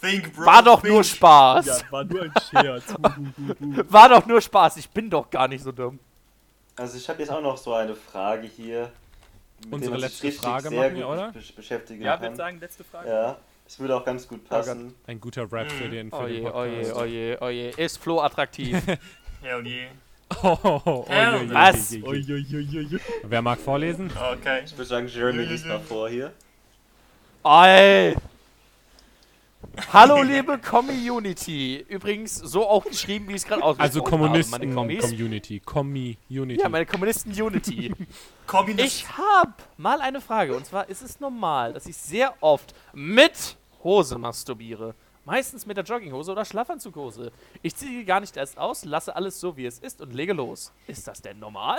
Think, bro. War doch think. nur Spaß. Ja, war nur ein Scherz. War doch nur Spaß, ich bin doch gar nicht so dumm. Also ich habe jetzt auch noch so eine Frage hier. mit Unsere letzte Frage sehr machen wir, gut oder? besch- beschäftigen Ja, würde sagen, letzte Frage. Ja, es würde auch ganz gut passen. Ein guter Rap für Mhm. den, für Oh den je, Podcast. oh je, oh je, oh je. Ist Flo attraktiv? Hell yeah. Oh, oh, oh, je, je, Was? je, je, je. ui, ui, ui. Wer mag vorlesen? Okay. Ich würde sagen, Jeremy liest mal vor hier. Ey! Hallo liebe Community. Übrigens so auch geschrieben, wie ich es gerade ausgesprochen Also habe. Kommunisten Meine Kommis. Community. Community. Ja, meine Kommunisten-Unity. Kommunist. Ich habe mal eine Frage. Und zwar ist es normal, dass ich sehr oft mit Hose masturbiere. Meistens mit der Jogginghose oder Schlafanzughose. Ich ziehe gar nicht erst aus, lasse alles so, wie es ist und lege los. Ist das denn normal?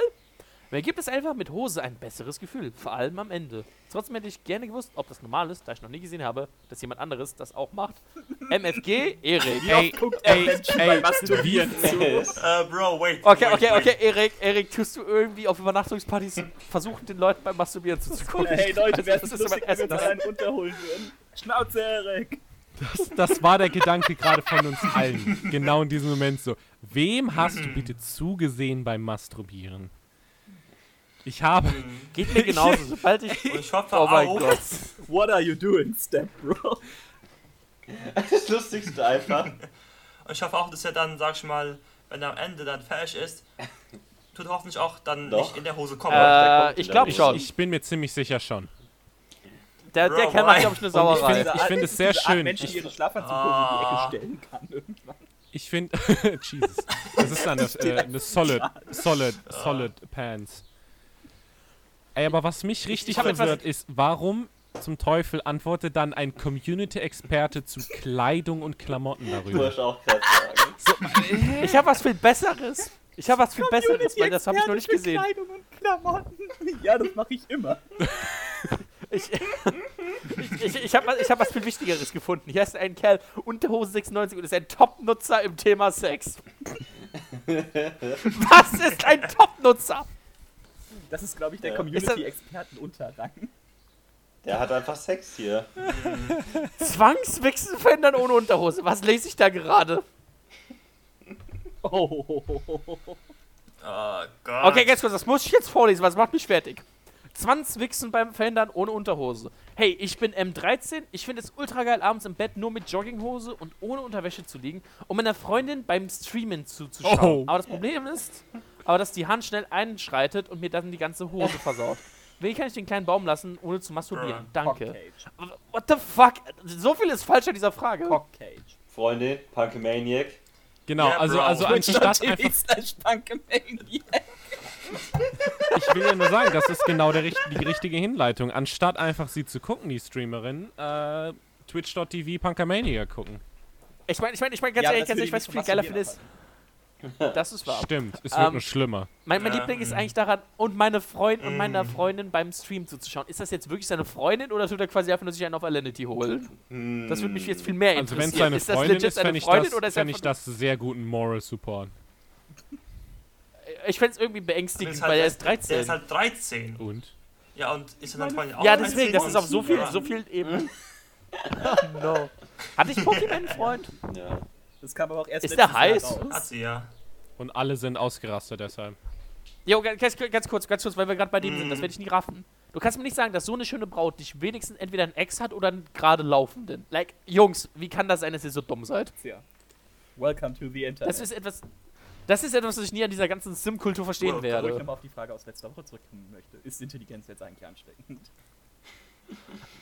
Mir gibt es einfach mit Hose ein besseres Gefühl, vor allem am Ende. Trotzdem hätte ich gerne gewusst, ob das normal ist, da ich noch nie gesehen habe, dass jemand anderes das auch macht. MFG, Erik. Er Menschen beim Masturbieren zu? Äh, Bro, wait. Okay, wait, okay, wait. okay, Erik, Erik, tust du irgendwie auf Übernachtungspartys versuchen, den Leuten beim Masturbieren zuzugucken? Hey Leute, Also, wer das ist ist lustig, mein wenn wir einen runterholen würden? Schnauze, Erik! Das war der Gedanke gerade von uns allen. Genau in diesem Moment so. Wem hast du bitte zugesehen beim Masturbieren? Ich habe. Geht mir genauso. Sobald ich. Ich hoffe Oh mein auch, Gott. What are you doing, Step Bro? Das Lustigste einfach. und ich hoffe auch, dass er dann, sag ich mal, wenn er am Ende dann fertig ist, tut er hoffentlich auch dann Doch. nicht in der Hose kommen. der Äh, kommt ich glaube schon. Ich bin mir ziemlich sicher schon. Der, der Bro, Kerl macht, glaube ich, eine ich Sauerei. finde- ich finde es sehr schön. Menschen, Ich- die ihre Schlafanzughosen Ah. in die Ecke stellen kann irgendwann. Ich finde. Jesus. Das ist dann eine, äh, eine solid, solid, solid Pants. Ey, aber was mich richtig verwirrt ist, warum zum Teufel antwortet dann ein Community-Experte zu Kleidung und Klamotten Du darüber? musst auch gerade sagen. Ich habe was viel Besseres. Ich habe was viel Besseres, weil das habe ich noch nicht gesehen. Kleidung und Klamotten. Ja, das mache ich immer. Ich, ich, ich habe ich hab was viel Wichtigeres gefunden. Hier ist ein Kerl, Unterhose 96 und ist ein Top-Nutzer im Thema Sex. was ist ein Top-Nutzer? Das ist, glaube ich, der Ja. Community-Experten-Unterrang. Der hat einfach Sex hier. Zwangswichsen verändern ohne Unterhose. Was lese ich da gerade? Oh. Oh Gott. Okay, ganz kurz, das muss ich jetzt vorlesen, was macht mich fertig? Zwangswichsen beim Verhindern ohne Unterhose. Hey, ich bin M13, ich finde es ultra geil, abends im Bett nur mit Jogginghose und ohne Unterwäsche zu liegen, um meiner Freundin beim Streamen zuzuschauen. Oh. Aber das Problem ist, aber dass die Hand schnell einschreitet und mir dann die ganze Hose versaut. Wie kann ich den kleinen Baum lassen, ohne zu masturbieren? Danke. What the fuck? So viel ist falsch an dieser Frage. Cockcage. Freundin, Punkemaniac. Genau, Ja, also, Bro. also anstatt einfach. Ich will ja nur sagen, das ist genau der, die richtige Hinleitung. Anstatt einfach sie zu gucken, die Streamerin, äh, twitch.tv Punkermania gucken. Ich meine, ich meine, ich meine, ganz Ja, ehrlich, das ganz ehrlich, viel nicht geiler zum finde ist, das ist wahr. Stimmt, es wird Ähm, nur schlimmer. Mein, mein Ja. Liebling ist eigentlich daran, und meine Freund und meiner Freundin beim Stream zuzuschauen. Ist das jetzt wirklich seine Freundin oder tut er quasi einfach nur sich einen auf Alinity holen? Das würde mich jetzt viel mehr Also wenn interessieren. es seine ist das Freundin legit ist, seine fände ich, Freundin das, oder ist fänd ich das sehr guten Moral Support. Ich fänd es irgendwie beängstigend, ist weil halt- er ist 13. Der ist halt 13. Und? Ja, und ist er dann Freundin auch ja, 13? deswegen, das ist auf so viel, so viel eben. oh no. Hatte ich Pokémon einen Freund? Ja. Das kam aber auch erst Ist der heiß? Jahr raus. Hat sie ja. Und alle sind ausgerastet deshalb. Jo, ganz, ganz, kurz, ganz kurz, weil wir gerade bei dem sind, das werde ich nie raffen. Du kannst mir nicht sagen, dass so eine schöne Braut nicht wenigstens entweder einen Ex hat oder einen gerade laufenden. Like, Jungs, wie kann das sein, dass ihr so dumm seid? Ja. Welcome to the Internet. Das ist etwas. Das ist etwas, was ich nie an dieser ganzen Sim-Kultur verstehen Wow, Wo ich werde. nochmal auf die Frage aus letzter Woche zurückkommen möchte. Ist Intelligenz jetzt eigentlich ansteckend? Äh,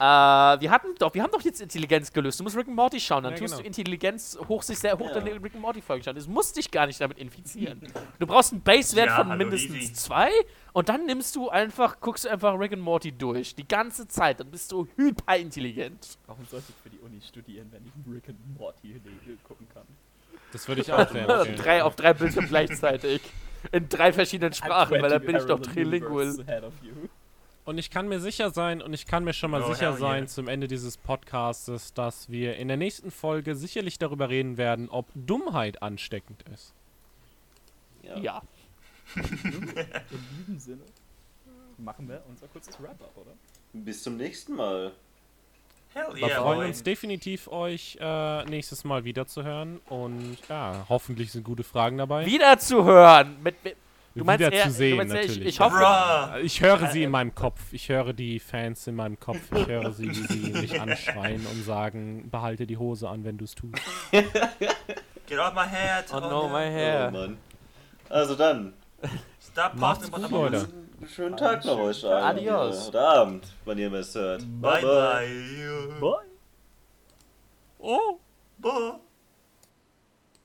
wir hatten doch, wir haben doch jetzt Intelligenz gelöst. Du musst Rick and Morty schauen, dann Ja, tust genau. du Intelligenz hoch sich sehr hoch Ja. deine Rick and Morty Folge schauen. Das musst dich gar nicht damit infizieren. Du brauchst einen Base-Wert Ja, von hallo, mindestens easy. zwei und dann nimmst du einfach, guckst du einfach Rick and Morty durch. Die ganze Zeit. Dann bist du hyperintelligent. Warum sollte ich für die Uni studieren, wenn ich Rick and Morty gucken kann? Das würde ich auch sehr empfehlen. drei, auf drei Bildschirmen gleichzeitig. In drei verschiedenen Sprachen, weil da 20 bin ich doch trilingual. Und ich kann mir sicher sein, und ich kann mir schon mal Oh, sicher sein yeah. zum Ende dieses Podcastes, dass wir in der nächsten Folge sicherlich darüber reden werden, ob Dummheit ansteckend ist. Ja. Ja. In diesem Sinne machen wir unser kurzes Wrap-up, oder? Bis zum nächsten Mal. Hell Wir yeah, freuen boy. uns definitiv, euch äh, nächstes Mal wiederzuhören. Und ja, hoffentlich sind gute Fragen dabei. Wiederzuhören. Mit, mit, du meinst eher, Wiederzusehen, du meinst eher, ich, natürlich. ich hoffe, Bruh. Ich höre sie in meinem Kopf. Ich höre die Fans in meinem Kopf. Ich höre sie, wie sie mich anschreien und sagen, behalte die Hose an, wenn du es tust. Get out my head. Oh no, my hair. Oh Mann. Also dann, Stop Macht's gut, Leute. schönen Tag noch euch allen. Adios. Oder Abend, wann ihr es hört. Bye bye. Bye! Oh. Bye.